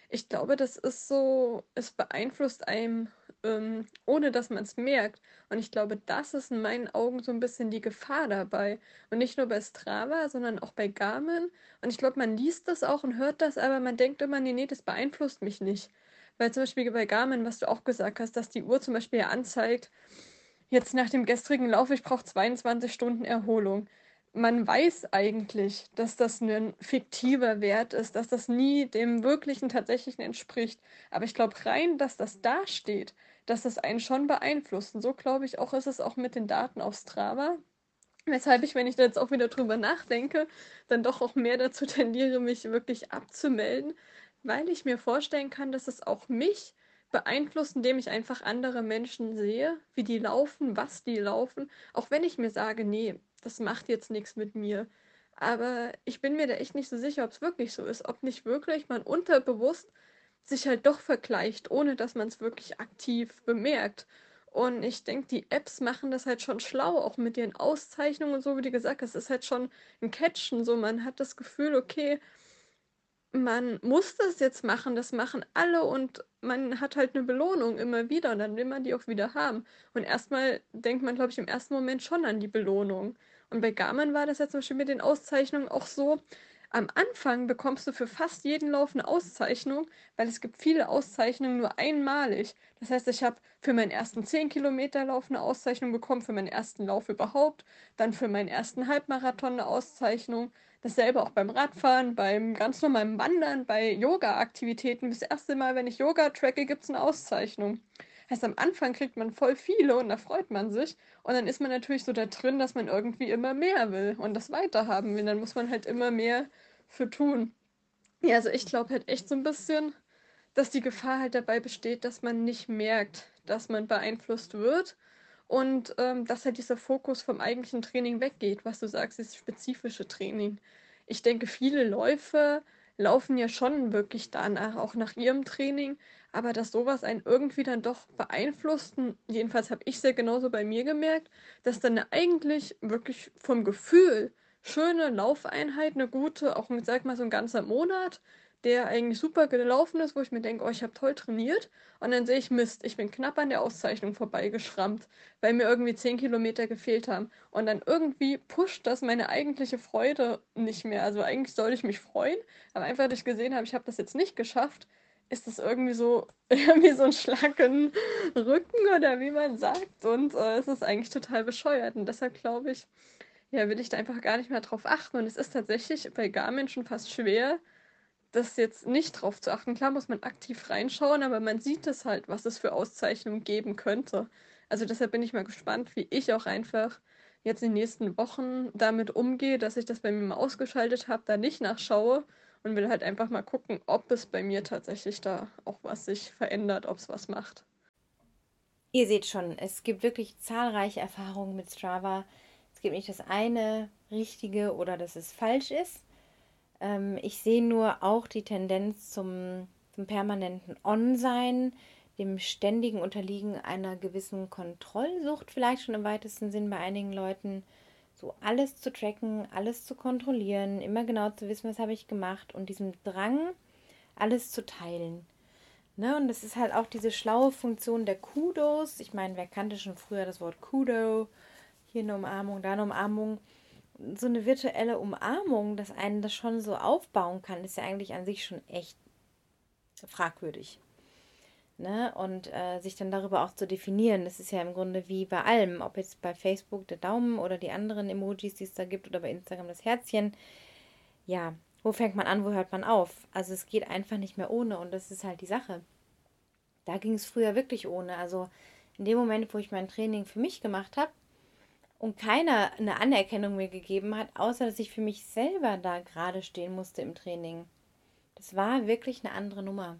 Ich glaube, das ist so, es beeinflusst einem, ähm, ohne dass man es merkt. Und ich glaube, das ist in meinen Augen so ein bisschen die Gefahr dabei. Und nicht nur bei Strava, sondern auch bei Garmin. Und ich glaube, man liest das auch und hört das, aber man denkt immer, nee, nee, das beeinflusst mich nicht. Weil zum Beispiel bei Garmin, was du auch gesagt hast, dass die Uhr zum Beispiel ja anzeigt, jetzt nach dem gestrigen Lauf, ich brauche 22 Stunden Erholung man weiß eigentlich, dass das ein fiktiver Wert ist, dass das nie dem wirklichen, tatsächlichen entspricht. Aber ich glaube rein, dass das dasteht, dass das einen schon beeinflusst. Und so glaube ich auch, ist es auch mit den Daten auf Strava. Weshalb ich, wenn ich da jetzt auch wieder drüber nachdenke, dann doch auch mehr dazu tendiere, mich wirklich abzumelden, weil ich mir vorstellen kann, dass es auch mich beeinflusst, indem ich einfach andere Menschen sehe, wie die laufen, was die laufen, auch wenn ich mir sage, nee, das macht jetzt nichts mit mir. Aber ich bin mir da echt nicht so sicher, ob es wirklich so ist, ob nicht wirklich man unterbewusst sich halt doch vergleicht, ohne dass man es wirklich aktiv bemerkt. Und ich denke, die Apps machen das halt schon schlau, auch mit ihren Auszeichnungen und so, wie du gesagt hast. Es ist halt schon ein Catchen. So, man hat das Gefühl, okay, man muss das jetzt machen, das machen alle und man hat halt eine Belohnung immer wieder und dann will man die auch wieder haben. Und erstmal denkt man, glaube ich, im ersten Moment schon an die Belohnung. Und bei Garmin war das ja zum Beispiel mit den Auszeichnungen auch so. Am Anfang bekommst du für fast jeden Lauf eine Auszeichnung, weil es gibt viele Auszeichnungen nur einmalig. Das heißt, ich habe für meinen ersten 10 Kilometer Lauf eine Auszeichnung bekommen, für meinen ersten Lauf überhaupt, dann für meinen ersten Halbmarathon eine Auszeichnung, Dasselbe auch beim Radfahren, beim ganz normalen Wandern, bei Yoga-Aktivitäten. Das erste Mal, wenn ich Yoga tracke, gibt es eine Auszeichnung. Heißt, am Anfang kriegt man voll viele und da freut man sich. Und dann ist man natürlich so da drin, dass man irgendwie immer mehr will und das weiterhaben will. Dann muss man halt immer mehr für tun. Ja, also ich glaube halt echt so ein bisschen, dass die Gefahr halt dabei besteht, dass man nicht merkt, dass man beeinflusst wird und ähm, dass halt dieser Fokus vom eigentlichen Training weggeht, was du sagst, ist spezifische Training. Ich denke, viele Läufe laufen ja schon wirklich danach, auch nach ihrem Training, aber dass sowas einen irgendwie dann doch beeinflusst, jedenfalls habe ich ja genauso bei mir gemerkt, dass dann eigentlich wirklich vom Gefühl schöne Laufeinheit, eine gute, auch sag mal so ein ganzer Monat, der eigentlich super gelaufen ist, wo ich mir denke, oh, ich habe toll trainiert. Und dann sehe ich, Mist, ich bin knapp an der Auszeichnung vorbeigeschrammt, weil mir irgendwie 10 Kilometer gefehlt haben. Und dann irgendwie pusht das meine eigentliche Freude nicht mehr. Also eigentlich sollte ich mich freuen, aber einfach, dass ich gesehen habe, ich habe das jetzt nicht geschafft, ist das irgendwie so, irgendwie so ein Schlag in den Rücken oder wie man sagt. Und äh, es ist eigentlich total bescheuert. Und deshalb glaube ich, ja, will ich da einfach gar nicht mehr drauf achten. Und es ist tatsächlich bei Garmin schon fast schwer, das jetzt nicht drauf zu achten. Klar muss man aktiv reinschauen, aber man sieht es halt, was es für Auszeichnungen geben könnte. Also deshalb bin ich mal gespannt, wie ich auch einfach jetzt in den nächsten Wochen damit umgehe, dass ich das bei mir mal ausgeschaltet habe, da nicht nachschaue und will halt einfach mal gucken, ob es bei mir tatsächlich da auch was sich verändert, ob es was macht. Ihr seht schon, es gibt wirklich zahlreiche Erfahrungen mit Strava. Es gibt nicht das eine richtige oder dass es falsch ist. Ähm, ich sehe nur auch die Tendenz zum, zum permanenten On-Sein, dem ständigen Unterliegen einer gewissen Kontrollsucht, vielleicht schon im weitesten Sinn bei einigen Leuten. So alles zu tracken, alles zu kontrollieren, immer genau zu wissen, was habe ich gemacht und diesem Drang, alles zu teilen. Ne? Und das ist halt auch diese schlaue Funktion der Kudos. Ich meine, wer kannte schon früher das Wort Kudo? Hier eine Umarmung, da eine Umarmung so eine virtuelle Umarmung, dass einen das schon so aufbauen kann, ist ja eigentlich an sich schon echt fragwürdig. Ne? Und äh, sich dann darüber auch zu definieren, das ist ja im Grunde wie bei allem, ob jetzt bei Facebook der Daumen oder die anderen Emojis, die es da gibt, oder bei Instagram das Herzchen. Ja, wo fängt man an, wo hört man auf? Also es geht einfach nicht mehr ohne und das ist halt die Sache. Da ging es früher wirklich ohne. Also in dem Moment, wo ich mein Training für mich gemacht habe, und keiner eine Anerkennung mir gegeben hat, außer dass ich für mich selber da gerade stehen musste im Training. Das war wirklich eine andere Nummer.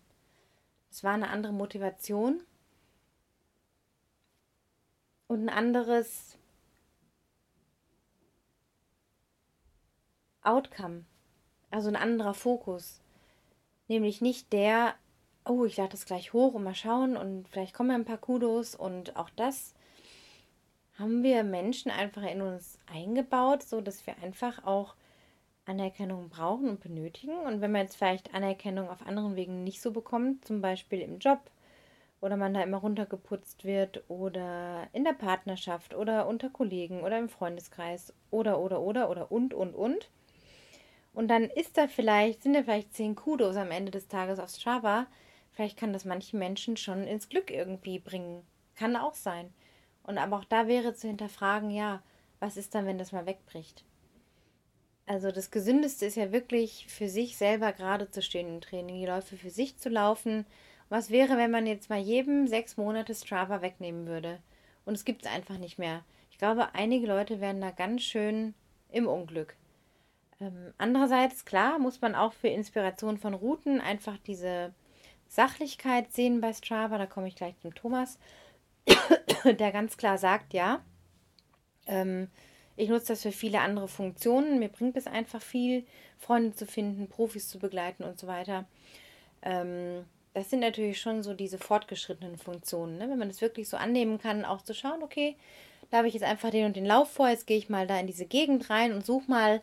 Es war eine andere Motivation und ein anderes Outcome, also ein anderer Fokus. Nämlich nicht der, oh, ich lade das gleich hoch und mal schauen und vielleicht kommen ein paar Kudos und auch das haben wir Menschen einfach in uns eingebaut, so dass wir einfach auch Anerkennung brauchen und benötigen. Und wenn man jetzt vielleicht Anerkennung auf anderen Wegen nicht so bekommt, zum Beispiel im Job oder man da immer runtergeputzt wird oder in der Partnerschaft oder unter Kollegen oder im Freundeskreis oder oder oder oder und und und. Und dann ist da vielleicht, sind da vielleicht zehn Kudos am Ende des Tages auf Strava. Vielleicht kann das manche Menschen schon ins Glück irgendwie bringen. Kann auch sein. Und aber auch da wäre zu hinterfragen, ja, was ist dann, wenn das mal wegbricht? Also das Gesündeste ist ja wirklich für sich selber gerade zu stehen im Training, die Läufe für sich zu laufen. Was wäre, wenn man jetzt mal jedem sechs Monate Strava wegnehmen würde? Und es gibt es einfach nicht mehr. Ich glaube, einige Leute wären da ganz schön im Unglück. Ähm, andererseits, klar, muss man auch für Inspiration von Routen einfach diese Sachlichkeit sehen bei Strava, da komme ich gleich zum Thomas, der ganz klar sagt, ja, ähm, ich nutze das für viele andere Funktionen, mir bringt es einfach viel, Freunde zu finden, Profis zu begleiten und so weiter. Ähm, das sind natürlich schon so diese fortgeschrittenen Funktionen, ne? wenn man das wirklich so annehmen kann, auch zu schauen, okay, da habe ich jetzt einfach den und den Lauf vor, jetzt gehe ich mal da in diese Gegend rein und suche mal,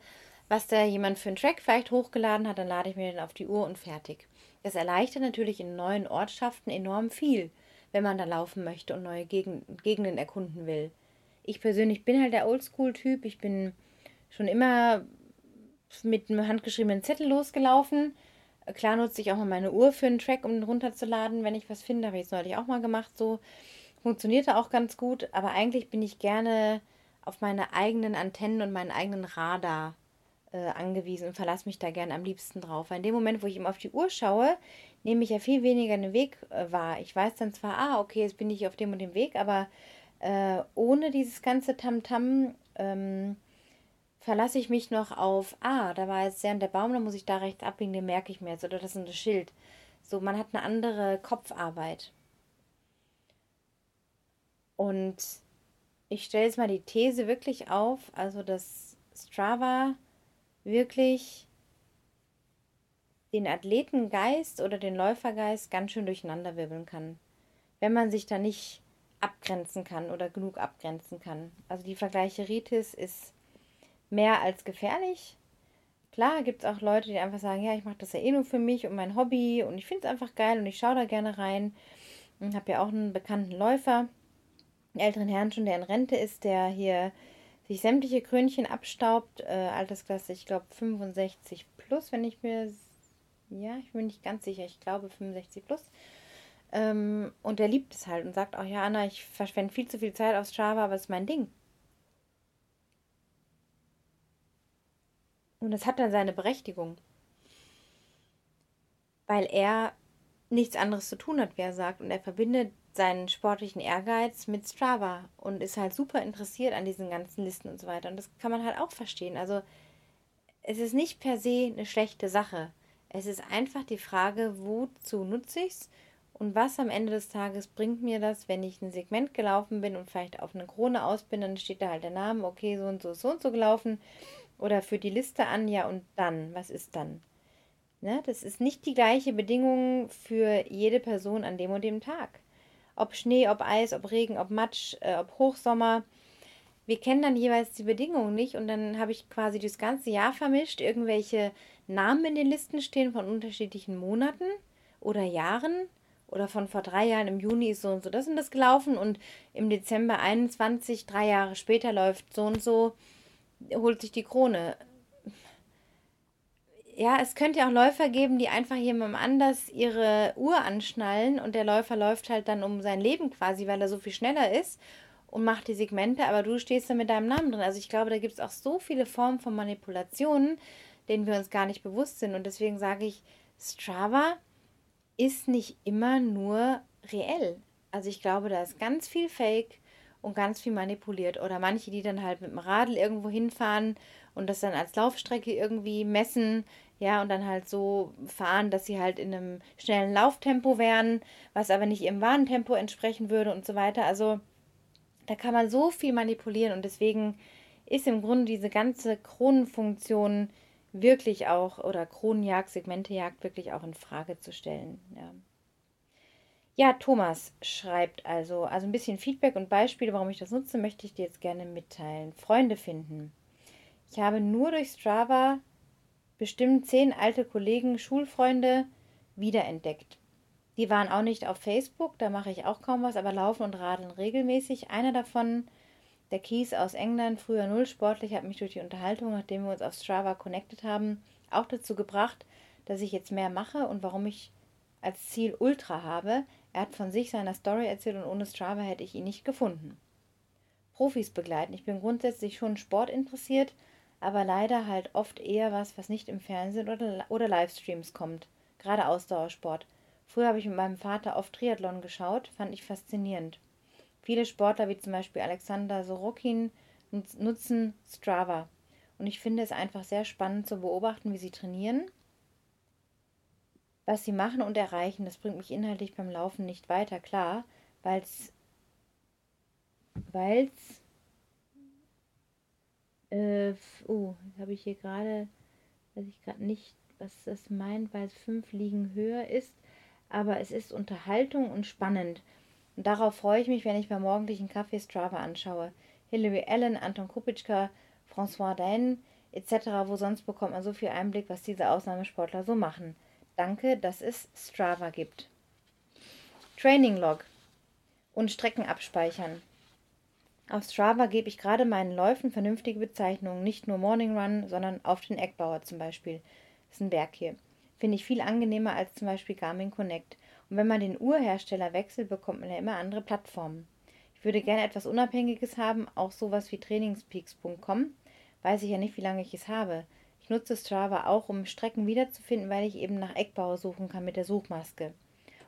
was da jemand für einen Track vielleicht hochgeladen hat, dann lade ich mir den auf die Uhr und fertig. Das erleichtert natürlich in neuen Ortschaften enorm viel, wenn man da laufen möchte und neue Gegenden erkunden will. Ich persönlich bin halt der Oldschool-Typ. Ich bin schon immer mit einem handgeschriebenen Zettel losgelaufen. Klar nutze ich auch mal meine Uhr für einen Track, um den runterzuladen, wenn ich was finde. Habe ich jetzt neulich auch mal gemacht. So funktionierte auch ganz gut. Aber eigentlich bin ich gerne auf meine eigenen Antennen und meinen eigenen Radar äh, angewiesen und verlasse mich da gerne am liebsten drauf. Weil in dem Moment, wo ich eben auf die Uhr schaue, nehme ich ja viel weniger den Weg äh, wahr. Ich weiß dann zwar, ah, okay, jetzt bin ich auf dem und dem Weg, aber äh, ohne dieses ganze Tamtam -Tam, ähm, verlasse ich mich noch auf, ah, da war jetzt sehr der Baum, da muss ich da rechts abbiegen, den merke ich mir jetzt. Oder das ist ein Schild. So, man hat eine andere Kopfarbeit. Und ich stelle jetzt mal die These wirklich auf, also dass Strava wirklich den Athletengeist oder den Läufergeist ganz schön durcheinanderwirbeln kann, wenn man sich da nicht abgrenzen kann oder genug abgrenzen kann. Also die Vergleicheritis ist mehr als gefährlich. Klar gibt es auch Leute, die einfach sagen, ja, ich mache das ja eh nur für mich und mein Hobby und ich finde es einfach geil und ich schaue da gerne rein. Ich habe ja auch einen bekannten Läufer, einen älteren Herrn schon, der in Rente ist, der hier sich sämtliche Krönchen abstaubt, äh, Altersklasse, ich glaube 65 plus, wenn ich mir, ja, ich bin nicht ganz sicher, ich glaube 65 plus. Ähm, und der liebt es halt und sagt auch, ja, Anna, ich verschwende viel zu viel Zeit auf Strava, aber es ist mein Ding. Und das hat dann seine Berechtigung. Weil er nichts anderes zu tun hat, wie er sagt. Und er verbindet seinen sportlichen Ehrgeiz mit Strava und ist halt super interessiert an diesen ganzen Listen und so weiter. Und das kann man halt auch verstehen. Also es ist nicht per se eine schlechte Sache. Es ist einfach die Frage, wozu nutze ich es und was am Ende des Tages bringt mir das, wenn ich ein Segment gelaufen bin und vielleicht auf eine Krone aus bin, dann steht da halt der Name, okay, so und so, so und so gelaufen. Oder für die Liste an, ja und dann, was ist dann? Ne? Das ist nicht die gleiche Bedingung für jede Person an dem und dem Tag ob Schnee, ob Eis, ob Regen, ob Matsch, äh, ob Hochsommer. Wir kennen dann jeweils die Bedingungen nicht und dann habe ich quasi das ganze Jahr vermischt, irgendwelche Namen in den Listen stehen von unterschiedlichen Monaten oder Jahren oder von vor drei Jahren im Juni ist so und so das und das gelaufen und im Dezember 21, drei Jahre später läuft so und so, holt sich die Krone ja, es könnte ja auch Läufer geben, die einfach jemandem anders ihre Uhr anschnallen und der Läufer läuft halt dann um sein Leben quasi, weil er so viel schneller ist und macht die Segmente, aber du stehst da mit deinem Namen drin. Also ich glaube, da gibt es auch so viele Formen von Manipulationen, denen wir uns gar nicht bewusst sind. Und deswegen sage ich, Strava ist nicht immer nur reell. Also ich glaube, da ist ganz viel Fake und ganz viel manipuliert. Oder manche, die dann halt mit dem Radl irgendwo hinfahren und das dann als Laufstrecke irgendwie messen, ja, und dann halt so fahren, dass sie halt in einem schnellen Lauftempo wären, was aber nicht ihrem wahren Tempo entsprechen würde und so weiter. Also da kann man so viel manipulieren und deswegen ist im Grunde diese ganze Kronenfunktion wirklich auch oder Kronenjagd, Segmentejagd wirklich auch in Frage zu stellen. Ja. Ja, Thomas schreibt also, also ein bisschen Feedback und Beispiele, warum ich das nutze, möchte ich dir jetzt gerne mitteilen. Freunde finden. Ich habe nur durch Strava bestimmt zehn alte Kollegen, Schulfreunde wiederentdeckt. Die waren auch nicht auf Facebook, da mache ich auch kaum was, aber laufen und radeln regelmäßig. Einer davon, der Kies aus England, früher null sportlich, hat mich durch die Unterhaltung, nachdem wir uns auf Strava connected haben, auch dazu gebracht, dass ich jetzt mehr mache und warum ich als Ziel Ultra habe. Er hat von sich seiner Story erzählt und ohne Strava hätte ich ihn nicht gefunden. Profis begleiten. Ich bin grundsätzlich schon Sport interessiert, aber leider halt oft eher was, was nicht im Fernsehen oder, oder Livestreams kommt. Gerade Ausdauersport. Früher habe ich mit meinem Vater oft Triathlon geschaut, fand ich faszinierend. Viele Sportler wie zum Beispiel Alexander Sorokin nutzen Strava. Und ich finde es einfach sehr spannend zu beobachten, wie sie trainieren was sie machen und erreichen. Das bringt mich inhaltlich beim Laufen nicht weiter, klar, weil es weil es äh, oh, habe ich hier gerade, weiß ich gerade nicht, was das meint, weil es fünf Liegen höher ist, aber es ist Unterhaltung und spannend. Und darauf freue ich mich, wenn ich beim morgendlichen Kaffee Strava anschaue. Hilary Allen, Anton Kupitschka, François Dain etc., wo sonst bekommt man so viel Einblick, was diese Ausnahmesportler so machen. Danke, dass es Strava gibt. Training Log und Strecken abspeichern. Auf Strava gebe ich gerade meinen Läufen vernünftige Bezeichnungen, nicht nur Morning Run, sondern auf den Eckbauer zum Beispiel. Das ist ein Berg hier. Finde ich viel angenehmer als zum Beispiel Garmin Connect. Und wenn man den Uhrhersteller wechselt, bekommt man ja immer andere Plattformen. Ich würde gerne etwas Unabhängiges haben, auch sowas wie trainingspeaks.com. Weiß ich ja nicht, wie lange ich es habe. Ich nutze Strava auch, um Strecken wiederzufinden, weil ich eben nach Eckbauer suchen kann mit der Suchmaske.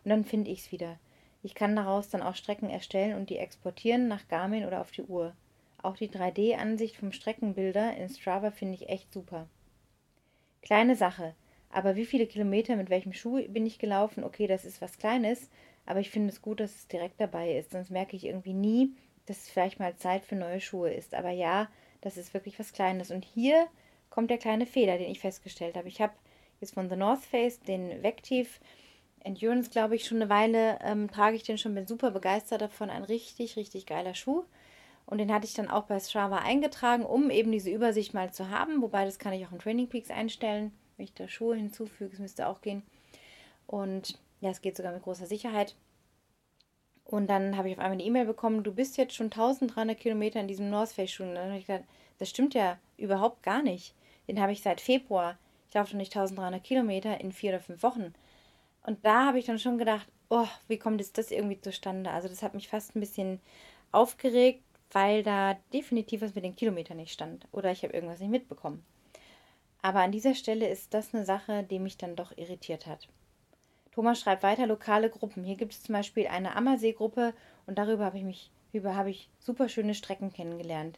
Und dann finde ich es wieder. Ich kann daraus dann auch Strecken erstellen und die exportieren nach Garmin oder auf die Uhr. Auch die 3D-Ansicht vom Streckenbilder in Strava finde ich echt super. Kleine Sache, aber wie viele Kilometer mit welchem Schuh bin ich gelaufen? Okay, das ist was Kleines, aber ich finde es gut, dass es direkt dabei ist. Sonst merke ich irgendwie nie, dass es vielleicht mal Zeit für neue Schuhe ist. Aber ja, das ist wirklich was Kleines. Und hier kommt der kleine Fehler, den ich festgestellt habe. Ich habe jetzt von The North Face den Vective Endurance, glaube ich, schon eine Weile ähm, trage ich den schon, bin super begeistert davon. Ein richtig, richtig geiler Schuh. Und den hatte ich dann auch bei Strava eingetragen, um eben diese Übersicht mal zu haben. Wobei, das kann ich auch in Training Peaks einstellen. Wenn ich da Schuhe hinzufüge, es müsste auch gehen. Und ja, es geht sogar mit großer Sicherheit. Und dann habe ich auf einmal eine E-Mail bekommen, du bist jetzt schon 1300 Kilometer in diesem North Face Schuh. Und dann habe ich gedacht, das stimmt ja überhaupt gar nicht. Den habe ich seit Februar. Ich laufe schon nicht 1300 Kilometer in vier oder fünf Wochen. Und da habe ich dann schon gedacht, oh, wie kommt jetzt das irgendwie zustande? Also das hat mich fast ein bisschen aufgeregt, weil da definitiv was mit den Kilometern nicht stand. Oder ich habe irgendwas nicht mitbekommen. Aber an dieser Stelle ist das eine Sache, die mich dann doch irritiert hat. Thomas schreibt weiter lokale Gruppen. Hier gibt es zum Beispiel eine Ammersee-Gruppe und darüber habe ich mich, über habe ich super schöne Strecken kennengelernt.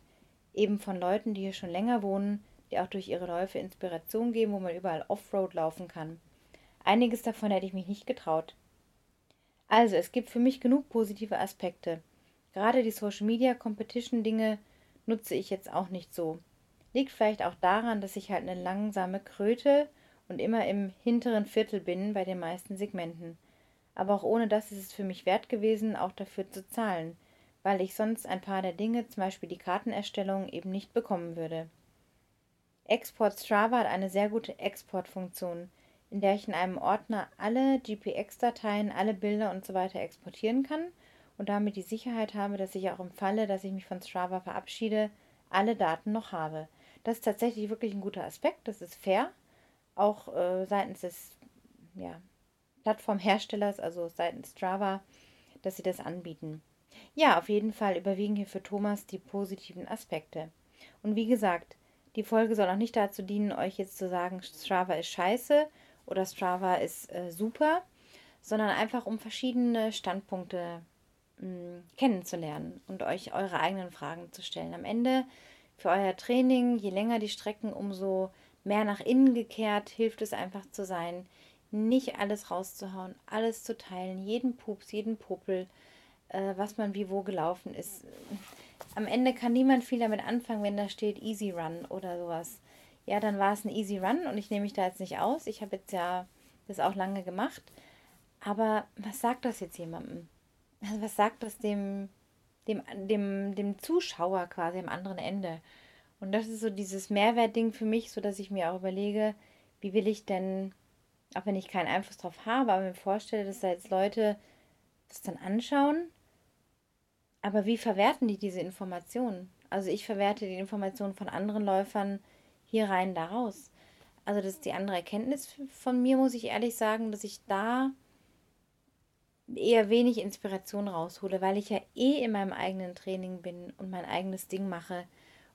Eben von Leuten, die hier schon länger wohnen, die auch durch ihre Läufe Inspiration geben, wo man überall Offroad laufen kann. Einiges davon hätte ich mich nicht getraut. Also, es gibt für mich genug positive Aspekte. Gerade die Social Media Competition Dinge nutze ich jetzt auch nicht so. Liegt vielleicht auch daran, dass ich halt eine langsame Kröte und immer im hinteren Viertel bin bei den meisten Segmenten. Aber auch ohne das ist es für mich wert gewesen, auch dafür zu zahlen, weil ich sonst ein paar der Dinge, zum Beispiel die Kartenerstellung, eben nicht bekommen würde. Export Strava hat eine sehr gute Exportfunktion in der ich in einem Ordner alle GPX-Dateien, alle Bilder und so exportieren kann und damit die Sicherheit habe, dass ich auch im Falle, dass ich mich von Strava verabschiede, alle Daten noch habe. Das ist tatsächlich wirklich ein guter Aspekt, das ist fair, auch äh, seitens des ja, Plattformherstellers, also seitens Strava, dass sie das anbieten. Ja, auf jeden Fall überwiegen hier für Thomas die positiven Aspekte. Und wie gesagt, die Folge soll auch nicht dazu dienen, euch jetzt zu sagen, Strava ist scheiße oder Strava ist äh, super, sondern einfach um verschiedene Standpunkte mh, hm, kennenzulernen und euch eure eigenen Fragen zu stellen. Am Ende für euer Training, je länger die Strecken, umso mehr nach innen gekehrt hilft es einfach zu sein, nicht alles rauszuhauen, alles zu teilen, jeden Pups, jeden Popel, äh, was man wie wo gelaufen ist. Am Ende kann niemand viel damit anfangen, wenn da steht Easy Run oder sowas ja, dann war es ein easy run und ich nehme mich da jetzt nicht aus. Ich habe jetzt ja das auch lange gemacht. Aber was sagt das jetzt jemandem? Also was sagt das dem, dem, dem, dem Zuschauer quasi am anderen Ende? Und das ist so dieses Mehrwertding für mich, so dass ich mir auch überlege, wie will ich denn, auch wenn ich keinen Einfluss drauf habe, aber mir vorstelle, dass da jetzt Leute das dann anschauen. Aber wie verwerten die diese Informationen? Also ich verwerte die Informationen von anderen Läufern hier rein, da raus. Also das ist die andere Erkenntnis von mir, muss ich ehrlich sagen, dass ich da eher wenig Inspiration raushole, weil ich ja eh in meinem eigenen Training bin und mein eigenes Ding mache.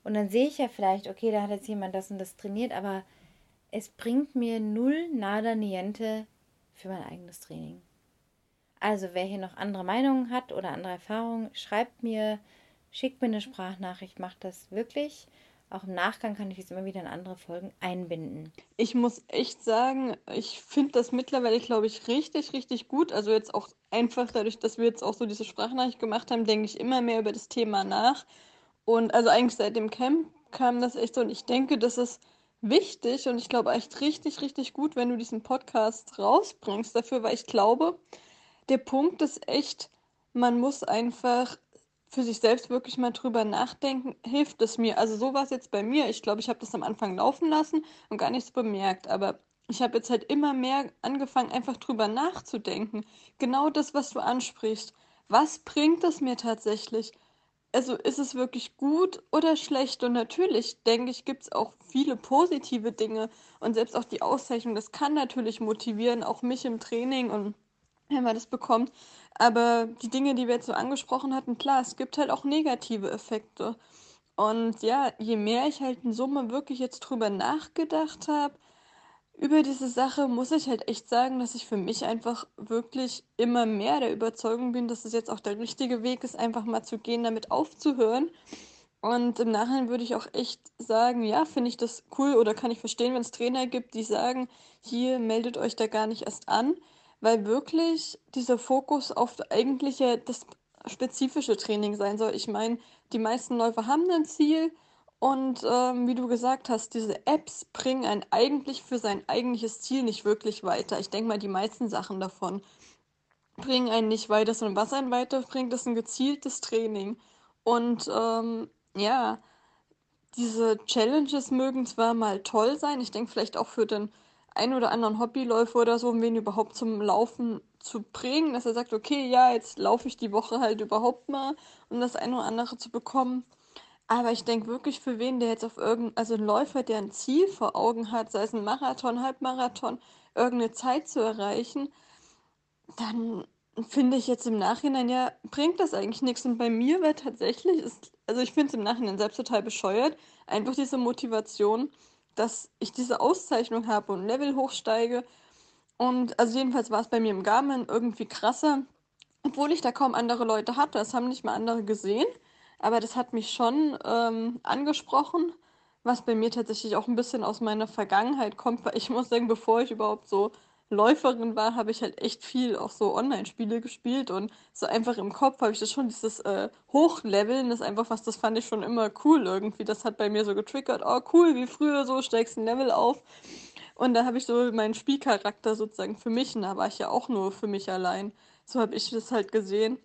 Und dann sehe ich ja vielleicht, okay, da hat jetzt jemand das und das trainiert, aber es bringt mir null nada niente für mein eigenes Training. Also wer hier noch andere Meinungen hat oder andere Erfahrungen, schreibt mir, schickt mir eine Sprachnachricht, macht das wirklich auch im Nachgang kann ich es immer wieder in andere Folgen einbinden. Ich muss echt sagen, ich finde das mittlerweile, glaube ich, richtig, richtig gut. Also jetzt auch einfach dadurch, dass wir jetzt auch so diese Sprachnachricht gemacht haben, denke ich immer mehr über das Thema nach. Und also eigentlich seit dem Camp kam das echt so. Und ich denke, das ist wichtig und ich glaube echt richtig, richtig gut, wenn du diesen Podcast rausbringst dafür, weil ich glaube, der Punkt ist echt, man muss einfach für sich selbst wirklich mal drüber nachdenken, hilft es mir. Also so war es jetzt bei mir. Ich glaube, ich habe das am Anfang laufen lassen und gar nichts bemerkt. Aber ich habe jetzt halt immer mehr angefangen, einfach drüber nachzudenken. Genau das, was du ansprichst. Was bringt es mir tatsächlich? Also ist es wirklich gut oder schlecht? Und natürlich, denke ich, gibt es auch viele positive Dinge. Und selbst auch die Auszeichnung, das kann natürlich motivieren, auch mich im Training und wenn man das bekommt. Aber die Dinge, die wir jetzt so angesprochen hatten, klar, es gibt halt auch negative Effekte. Und ja, je mehr ich halt in Summe wirklich jetzt drüber nachgedacht habe, über diese Sache, muss ich halt echt sagen, dass ich für mich einfach wirklich immer mehr der Überzeugung bin, dass es jetzt auch der richtige Weg ist, einfach mal zu gehen, damit aufzuhören. Und im Nachhinein würde ich auch echt sagen, ja, finde ich das cool oder kann ich verstehen, wenn es Trainer gibt, die sagen, hier meldet euch da gar nicht erst an weil wirklich dieser Fokus auf eigentlich ja das spezifische Training sein soll. Ich meine, die meisten Läufer haben ein Ziel und ähm, wie du gesagt hast, diese Apps bringen einen eigentlich für sein eigentliches Ziel nicht wirklich weiter. Ich denke mal, die meisten Sachen davon bringen einen nicht weiter, sondern was einen weiterbringt, ist ein gezieltes Training. Und ähm, ja, diese Challenges mögen zwar mal toll sein, ich denke vielleicht auch für den ein oder anderen Hobbyläufer oder so, um wen überhaupt zum Laufen zu bringen, dass er sagt, okay, ja, jetzt laufe ich die Woche halt überhaupt mal, um das eine oder andere zu bekommen. Aber ich denke wirklich für wen, der jetzt auf irgendein, also ein Läufer, der ein Ziel vor Augen hat, sei es ein Marathon, Halbmarathon, irgendeine Zeit zu erreichen, dann finde ich jetzt im Nachhinein ja, bringt das eigentlich nichts. Und bei mir wäre tatsächlich, ist, also ich finde es im Nachhinein selbst total bescheuert, einfach diese Motivation, dass ich diese Auszeichnung habe und Level hochsteige. Und also jedenfalls war es bei mir im Garmin irgendwie krasser, obwohl ich da kaum andere Leute hatte. Das haben nicht mal andere gesehen. Aber das hat mich schon ähm, angesprochen, was bei mir tatsächlich auch ein bisschen aus meiner Vergangenheit kommt, weil ich muss sagen, bevor ich überhaupt so Läuferin war, habe ich halt echt viel auch so Online-Spiele gespielt und so einfach im Kopf habe ich das schon, dieses äh, Hochleveln, das ist einfach was, das fand ich schon immer cool irgendwie. Das hat bei mir so getriggert, oh cool, wie früher so, steigst ein Level auf. Und da habe ich so meinen Spielcharakter sozusagen für mich, und da war ich ja auch nur für mich allein. So habe ich das halt gesehen.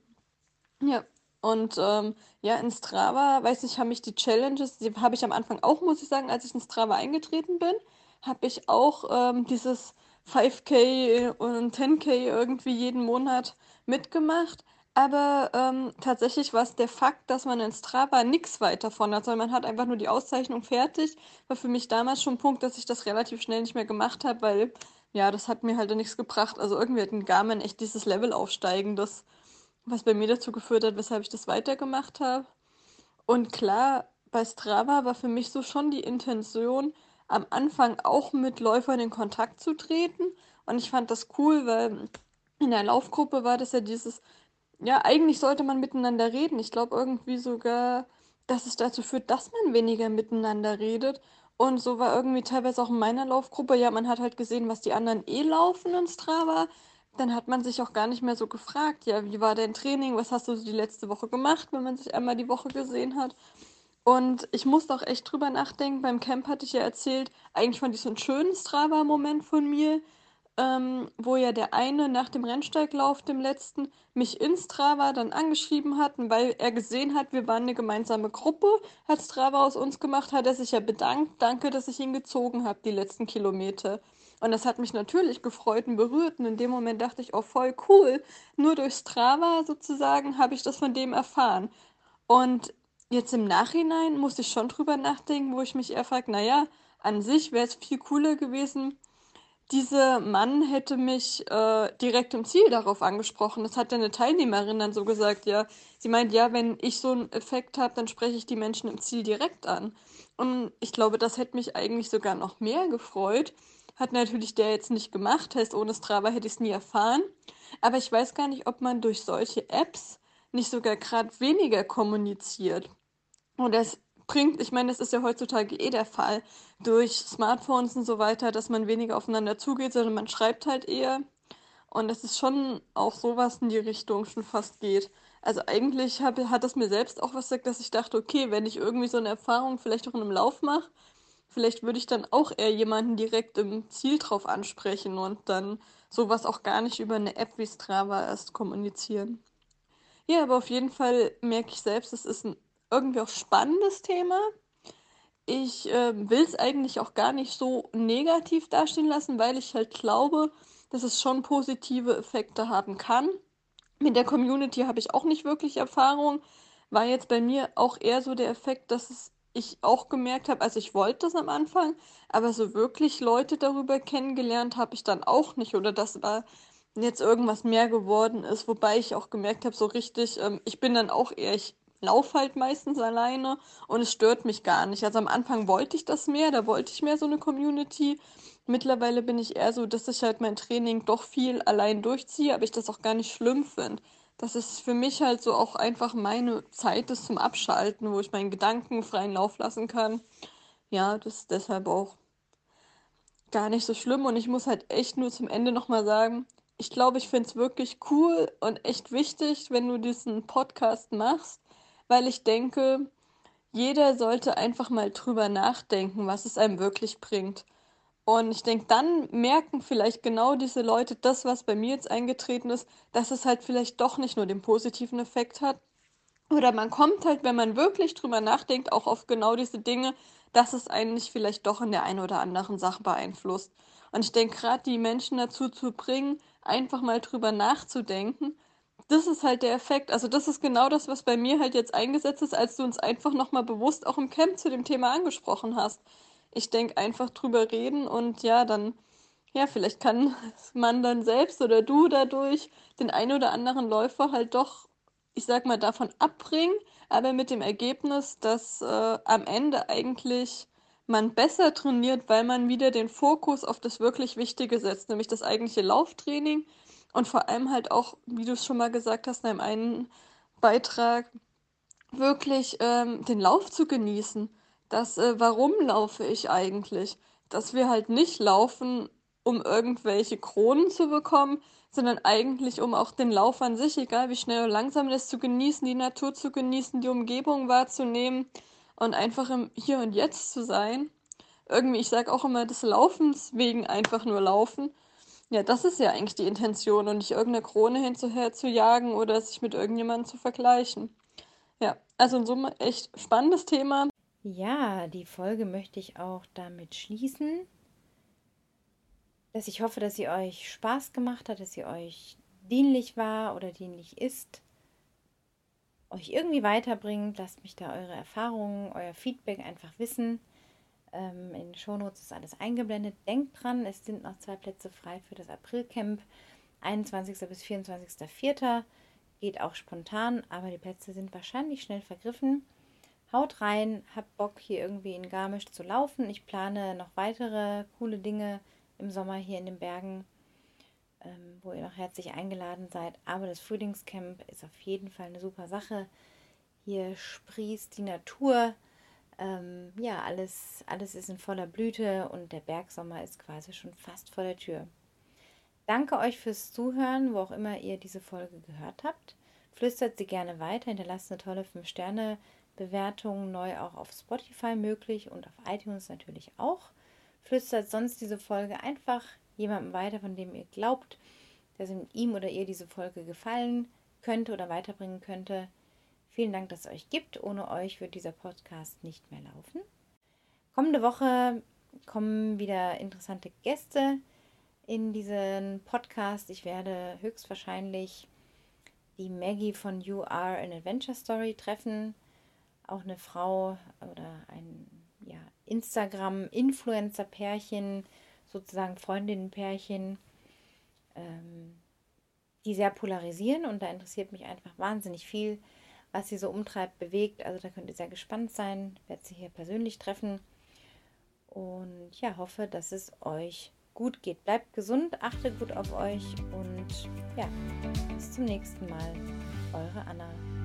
Ja, und ähm, ja, in Strava, weiß ich, habe ich die Challenges, die habe ich am Anfang auch, muss ich sagen, als ich in Strava eingetreten bin, habe ich auch ähm, dieses 5K und 10K irgendwie jeden Monat mitgemacht. Aber ähm, tatsächlich war es der Fakt, dass man in Strava nichts weiter von hat, sondern man hat einfach nur die Auszeichnung fertig. War für mich damals schon ein Punkt, dass ich das relativ schnell nicht mehr gemacht habe, weil ja, das hat mir halt nichts gebracht. Also irgendwie hat ein Garmin echt dieses Level aufsteigen, das, was bei mir dazu geführt hat, weshalb ich das weitergemacht habe. Und klar, bei Strava war für mich so schon die Intention, am Anfang auch mit Läufern in Kontakt zu treten. Und ich fand das cool, weil in der Laufgruppe war das ja dieses, ja, eigentlich sollte man miteinander reden. Ich glaube irgendwie sogar, dass es dazu führt, dass man weniger miteinander redet. Und so war irgendwie teilweise auch in meiner Laufgruppe, ja, man hat halt gesehen, was die anderen eh laufen in Strava. Dann hat man sich auch gar nicht mehr so gefragt, ja, wie war dein Training, was hast du die letzte Woche gemacht, wenn man sich einmal die Woche gesehen hat. Und ich musste auch echt drüber nachdenken. Beim Camp hatte ich ja erzählt, eigentlich fand ich so einen schönen Strava-Moment von mir, ähm, wo ja der eine nach dem Rennsteiglauf, dem letzten, mich in Strava dann angeschrieben hat, weil er gesehen hat, wir waren eine gemeinsame Gruppe, hat Strava aus uns gemacht, hat er sich ja bedankt. Danke, dass ich ihn gezogen habe, die letzten Kilometer. Und das hat mich natürlich gefreut und berührt. Und in dem Moment dachte ich, oh, voll cool. Nur durch Strava sozusagen habe ich das von dem erfahren. Und Jetzt im Nachhinein muss ich schon drüber nachdenken, wo ich mich eher frage, naja, an sich wäre es viel cooler gewesen, dieser Mann hätte mich äh, direkt im Ziel darauf angesprochen. Das hat ja eine Teilnehmerin dann so gesagt, ja. Sie meint, ja, wenn ich so einen Effekt habe, dann spreche ich die Menschen im Ziel direkt an. Und ich glaube, das hätte mich eigentlich sogar noch mehr gefreut. Hat natürlich der jetzt nicht gemacht, heißt, ohne Strava hätte ich es nie erfahren. Aber ich weiß gar nicht, ob man durch solche Apps nicht sogar gerade weniger kommuniziert. Und das bringt, ich meine, das ist ja heutzutage eh der Fall, durch Smartphones und so weiter, dass man weniger aufeinander zugeht, sondern man schreibt halt eher. Und das ist schon auch sowas in die Richtung schon fast geht. Also eigentlich hab, hat das mir selbst auch was gesagt, dass ich dachte, okay, wenn ich irgendwie so eine Erfahrung vielleicht auch in einem Lauf mache, vielleicht würde ich dann auch eher jemanden direkt im Ziel drauf ansprechen und dann sowas auch gar nicht über eine App wie Strava erst kommunizieren. Ja, aber auf jeden Fall merke ich selbst, es ist ein irgendwie auch spannendes Thema. Ich äh, will es eigentlich auch gar nicht so negativ dastehen lassen, weil ich halt glaube, dass es schon positive Effekte haben kann. Mit der Community habe ich auch nicht wirklich Erfahrung. War jetzt bei mir auch eher so der Effekt, dass es ich auch gemerkt habe, also ich wollte das am Anfang, aber so wirklich Leute darüber kennengelernt habe ich dann auch nicht oder dass da jetzt irgendwas mehr geworden ist, wobei ich auch gemerkt habe, so richtig, ähm, ich bin dann auch eher, ich laufe halt meistens alleine und es stört mich gar nicht. Also am Anfang wollte ich das mehr, da wollte ich mehr so eine Community. Mittlerweile bin ich eher so, dass ich halt mein Training doch viel allein durchziehe, aber ich das auch gar nicht schlimm finde. Das ist für mich halt so auch einfach meine Zeit ist zum Abschalten, wo ich meinen Gedanken freien Lauf lassen kann. Ja, das ist deshalb auch gar nicht so schlimm und ich muss halt echt nur zum Ende nochmal sagen, ich glaube, ich finde es wirklich cool und echt wichtig, wenn du diesen Podcast machst, weil ich denke, jeder sollte einfach mal drüber nachdenken, was es einem wirklich bringt. Und ich denke, dann merken vielleicht genau diese Leute das, was bei mir jetzt eingetreten ist, dass es halt vielleicht doch nicht nur den positiven Effekt hat. Oder man kommt halt, wenn man wirklich drüber nachdenkt, auch auf genau diese Dinge, dass es einen nicht vielleicht doch in der einen oder anderen Sache beeinflusst. Und ich denke, gerade die Menschen dazu zu bringen, einfach mal drüber nachzudenken das ist halt der Effekt. Also das ist genau das, was bei mir halt jetzt eingesetzt ist, als du uns einfach nochmal bewusst auch im Camp zu dem Thema angesprochen hast. Ich denke einfach drüber reden und ja, dann, ja, vielleicht kann man dann selbst oder du dadurch den einen oder anderen Läufer halt doch, ich sag mal, davon abbringen, aber mit dem Ergebnis, dass äh, am Ende eigentlich man besser trainiert, weil man wieder den Fokus auf das wirklich Wichtige setzt, nämlich das eigentliche Lauftraining und vor allem halt auch, wie du es schon mal gesagt hast in einem einen Beitrag, wirklich ähm, den Lauf zu genießen. Das, äh, warum laufe ich eigentlich? Dass wir halt nicht laufen, um irgendwelche Kronen zu bekommen, sondern eigentlich um auch den Lauf an sich, egal wie schnell oder langsam das zu genießen, die Natur zu genießen, die Umgebung wahrzunehmen und einfach im Hier und Jetzt zu sein. Irgendwie, ich sage auch immer des Laufens wegen einfach nur laufen ja, das ist ja eigentlich die Intention und nicht irgendeine Krone hinterher zu jagen oder sich mit irgendjemandem zu vergleichen. Ja, also in Summe echt spannendes Thema. Ja, die Folge möchte ich auch damit schließen, dass ich hoffe, dass sie euch Spaß gemacht hat, dass sie euch dienlich war oder dienlich ist, euch irgendwie weiterbringt. Lasst mich da eure Erfahrungen, euer Feedback einfach wissen. Ähm, in den Shownotes ist alles eingeblendet. Denkt dran, es sind noch zwei Plätze frei für das Aprilcamp. 21. bis 24.04. Geht auch spontan, aber die Plätze sind wahrscheinlich schnell vergriffen. Haut rein, habt Bock hier irgendwie in Garmisch zu laufen. Ich plane noch weitere coole Dinge im Sommer hier in den Bergen, ähm, wo ihr noch herzlich eingeladen seid. Aber das Frühlingscamp ist auf jeden Fall eine super Sache. Hier sprießt die Natur ähm, ja, alles, alles ist in voller Blüte und der Bergsommer ist quasi schon fast vor der Tür. Danke euch fürs Zuhören, wo auch immer ihr diese Folge gehört habt. Flüstert sie gerne weiter, hinterlasst eine tolle 5-Sterne-Bewertung, neu auch auf Spotify möglich und auf iTunes natürlich auch. Flüstert sonst diese Folge einfach jemandem weiter, von dem ihr glaubt, dass ihm oder ihr diese Folge gefallen könnte oder weiterbringen könnte. Vielen Dank, dass es euch gibt. Ohne euch wird dieser Podcast nicht mehr laufen. Kommende Woche kommen wieder interessante Gäste in diesen Podcast. Ich werde höchstwahrscheinlich die Maggie von You Are an Adventure Story treffen. Auch eine Frau oder ein ja, Instagram-Influencer-Pärchen, sozusagen Freundinnen-Pärchen, ähm, die sehr polarisieren und da interessiert mich einfach wahnsinnig viel was sie so umtreibt, bewegt. Also da könnt ihr sehr gespannt sein. Werde sie hier persönlich treffen. Und ja, hoffe, dass es euch gut geht. Bleibt gesund, achtet gut auf euch und ja, bis zum nächsten Mal. Eure Anna.